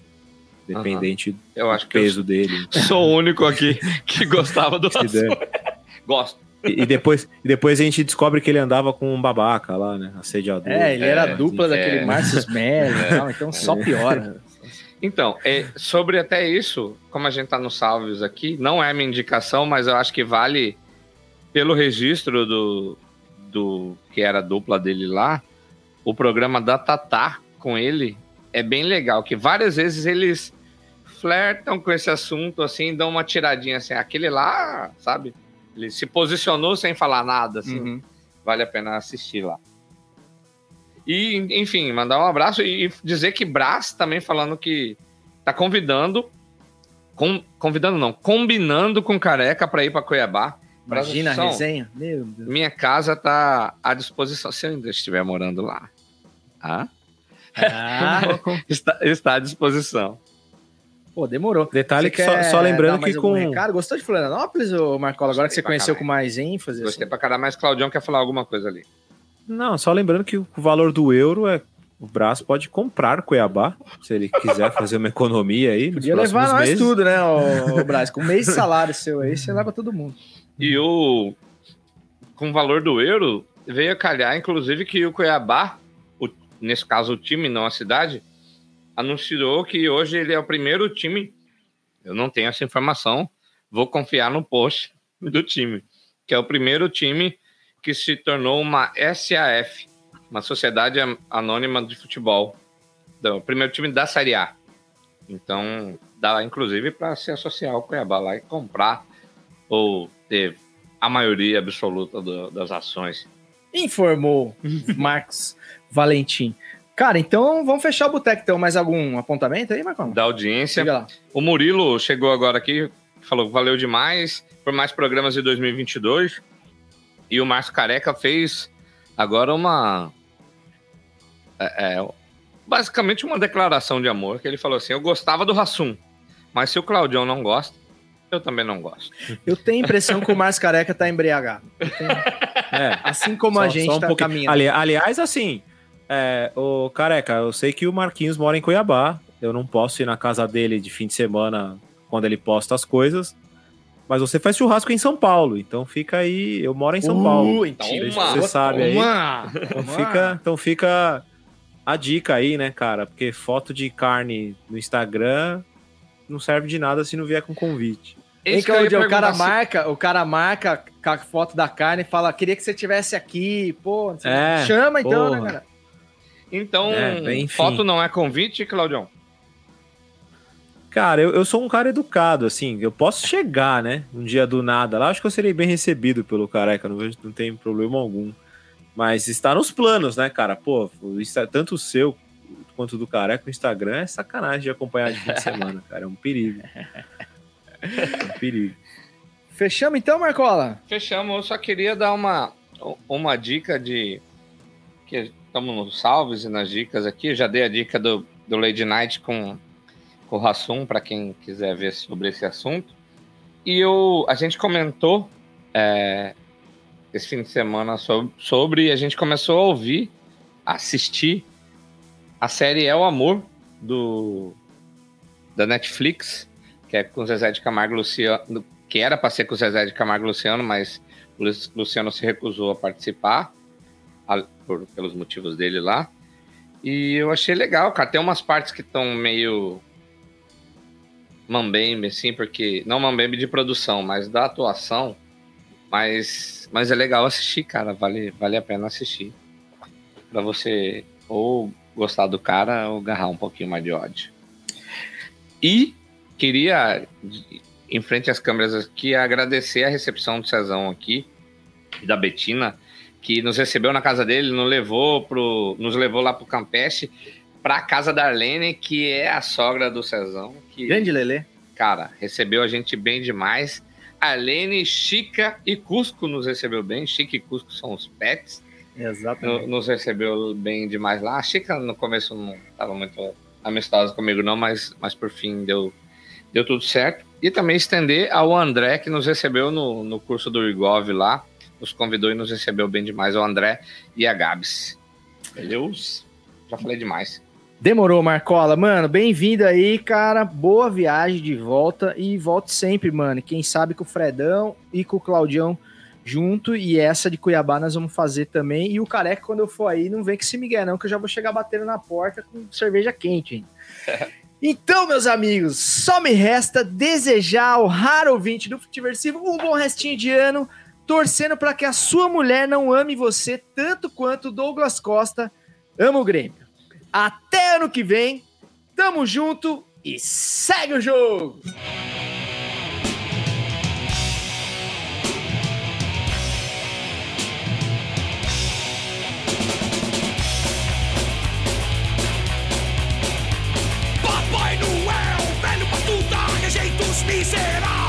[SPEAKER 5] dependente
[SPEAKER 4] Eu acho
[SPEAKER 5] do
[SPEAKER 4] que eu
[SPEAKER 5] peso dele.
[SPEAKER 4] sou o único aqui que gostava do Rassum. Gosto.
[SPEAKER 5] E, e depois, e depois a gente descobre que ele andava com um babaca lá, né? Assediador.
[SPEAKER 1] É, ele era
[SPEAKER 4] É,
[SPEAKER 1] a dupla
[SPEAKER 4] é.
[SPEAKER 1] daquele Márcio e tal, então só piora.
[SPEAKER 4] Então, é, sobre até isso, como a gente tá nos salves aqui, não é minha indicação, mas eu acho que vale pelo registro do, do que era a dupla dele lá, o programa da Tatá com ele é bem legal, que várias vezes eles flertam com esse assunto, assim, dão uma tiradinha assim, aquele lá, sabe? Ele se posicionou sem falar nada, assim,
[SPEAKER 1] Uhum.
[SPEAKER 4] vale a pena assistir lá. E, enfim, mandar um abraço e dizer que Brás também falando que tá convidando, com, convidando não, combinando com Careca para ir para Cuiabá.
[SPEAKER 1] Imagina a resenha. Meu Deus.
[SPEAKER 4] Minha casa tá à disposição, se eu ainda estiver morando lá. Ah?
[SPEAKER 1] Ah,
[SPEAKER 4] Está, está à disposição.
[SPEAKER 1] Pô, demorou.
[SPEAKER 5] Detalhe
[SPEAKER 1] Você
[SPEAKER 5] que só, só lembrando que com.
[SPEAKER 1] Recado? Gostou de Florianópolis, ô Marcola? Agora que você conheceu
[SPEAKER 4] caralho.
[SPEAKER 1] com mais ênfase.
[SPEAKER 4] Gostei
[SPEAKER 1] assim?
[SPEAKER 4] pra caralho, mas Claudião quer falar alguma coisa ali.
[SPEAKER 5] Não, só lembrando que o valor do euro é. O Brás pode comprar Cuiabá, se ele quiser fazer uma economia aí.
[SPEAKER 1] Podia levar nós
[SPEAKER 5] meses.
[SPEAKER 1] tudo, né, ô, ô Braz? Com um mês de salário seu aí, você leva todo mundo.
[SPEAKER 4] E o com o valor do euro, veio a calhar, inclusive, que o Cuiabá, o- nesse caso o time, não a cidade, anunciou que hoje ele é o primeiro time. Eu não tenho essa informação, vou confiar no post do time, que é o primeiro time que se tornou uma SAF, uma Sociedade Anônima de Futebol, do primeiro time da Série A. Então, dá inclusive para se associar ao Cuiabá lá e comprar ou ter a maioria absoluta do- das ações.
[SPEAKER 1] Informou Marcos Valentim. Cara, então vamos fechar o boteco. Então, mais algum apontamento aí, Marcão?
[SPEAKER 4] Da audiência. O Murilo chegou agora aqui, falou que valeu demais por mais programas de 2022. E o Márcio Careca fez agora uma. é, é, basicamente uma declaração de amor, que ele falou assim: Eu gostava do Rassum, mas se o Claudião não gosta, eu também não gosto.
[SPEAKER 1] Eu tenho a impressão que o Márcio Careca tá embriagado. Tenho-
[SPEAKER 5] É.
[SPEAKER 1] Assim como
[SPEAKER 5] Só-
[SPEAKER 1] a gente
[SPEAKER 5] um
[SPEAKER 1] tá
[SPEAKER 5] pouquinho.
[SPEAKER 1] caminhando.
[SPEAKER 5] Ali- aliás, assim, é, o careca, eu sei que o Marquinhos mora em Cuiabá. Eu não posso ir na casa dele de fim de semana quando ele posta as coisas. Mas você faz churrasco em São Paulo, então fica aí. Eu moro em São Paulo.
[SPEAKER 4] Toma,
[SPEAKER 5] Não sei se você sabe aí.
[SPEAKER 1] Toma!
[SPEAKER 5] Então fica, então fica a dica aí, né, cara? Porque foto de carne no Instagram não serve de nada se não vier com convite.
[SPEAKER 4] Esse que eu ia
[SPEAKER 1] Claudio, o cara
[SPEAKER 4] se-
[SPEAKER 1] marca, o cara marca com a foto da carne e fala, queria que você tivesse aqui, pô. não sei.
[SPEAKER 5] É,
[SPEAKER 1] Chama então,
[SPEAKER 5] porra.
[SPEAKER 1] né, cara?
[SPEAKER 4] Então,
[SPEAKER 5] É,
[SPEAKER 4] foto não é convite, Claudião?
[SPEAKER 5] Cara, eu, eu sou um cara educado, assim, eu posso chegar, né, um dia do nada lá, acho que eu serei bem recebido pelo careca, não, vejo, não tem problema algum. Mas está nos planos, né, cara? Pô, tanto o seu quanto do careca, o Instagram é sacanagem de acompanhar de fim de semana, cara, é um perigo. É um perigo.
[SPEAKER 1] Fechamos então, Marcola?
[SPEAKER 4] Fechamos, eu só queria dar uma, uma dica de. que estamos nos salves e nas dicas aqui. Já dei a dica do, do Lady Night com, com o Rassum, para quem quiser ver sobre esse assunto. E eu, a gente comentou é, esse fim de semana sobre, sobre, a gente começou a ouvir, assistir a série É o Amor do, da Netflix, que é com Zezé de Camargo Luciano, que era para ser com Zezé de Camargo Luciano, mas Luciano se recusou a participar por- pelos motivos dele lá. E eu achei legal, cara. Tem umas partes que estão meio mambembe, assim, porque. Não mambembe de produção, mas da atuação. Mas, mas é legal assistir, cara. Vale, vale a pena assistir. Pra você ou gostar do cara ou agarrar um pouquinho mais de ódio. E queria, em frente às câmeras aqui, agradecer a recepção do Cezão aqui, da Betina, que nos recebeu na casa dele, nos levou, pro, nos levou lá pro Campeche, pra casa da Arlene, que é a sogra do Cezão, que,
[SPEAKER 1] Grande Lelê.
[SPEAKER 4] cara, recebeu a gente bem demais. Arlene, Chica e Cusco nos recebeu bem. Chica e Cusco são os pets
[SPEAKER 1] Exatamente.
[SPEAKER 4] nos recebeu bem demais lá. A Chica no começo não estava muito amistosa comigo, não, mas, mas por fim deu, deu tudo certo. E também estender ao André, que nos recebeu no, no curso do Igov lá, nos convidou e nos recebeu bem demais, o André e a Gabs. Deus, já falei demais.
[SPEAKER 1] Demorou, Marcola. Mano, bem-vindo aí, cara. Boa viagem de volta e volte sempre, mano. Quem sabe com o Fredão e com o Claudião junto. E essa de Cuiabá nós vamos fazer também. E o Careca, quando eu for aí, não vem com esse Miguel, não, que eu já vou chegar batendo na porta com cerveja quente, hein? Então, meus amigos, só me resta desejar ao raro ouvinte do Futiversivo um bom restinho de ano, torcendo para que a sua mulher não ame você tanto quanto Douglas Costa ama o Grêmio. Até ano que vem, tamo junto e segue o jogo!
[SPEAKER 6] Papai Noel, velho miseráveis!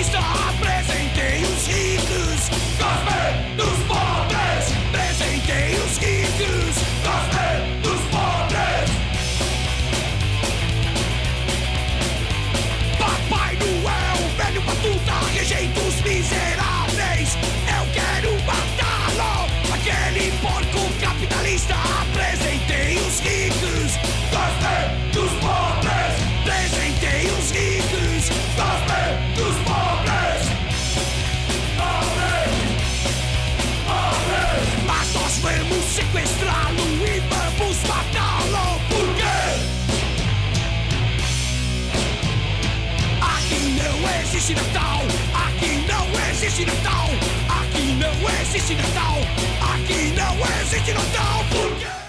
[SPEAKER 6] He's the existe Natal, aqui não existe Natal, aqui não existe Natal, aqui não existe Natal, porque...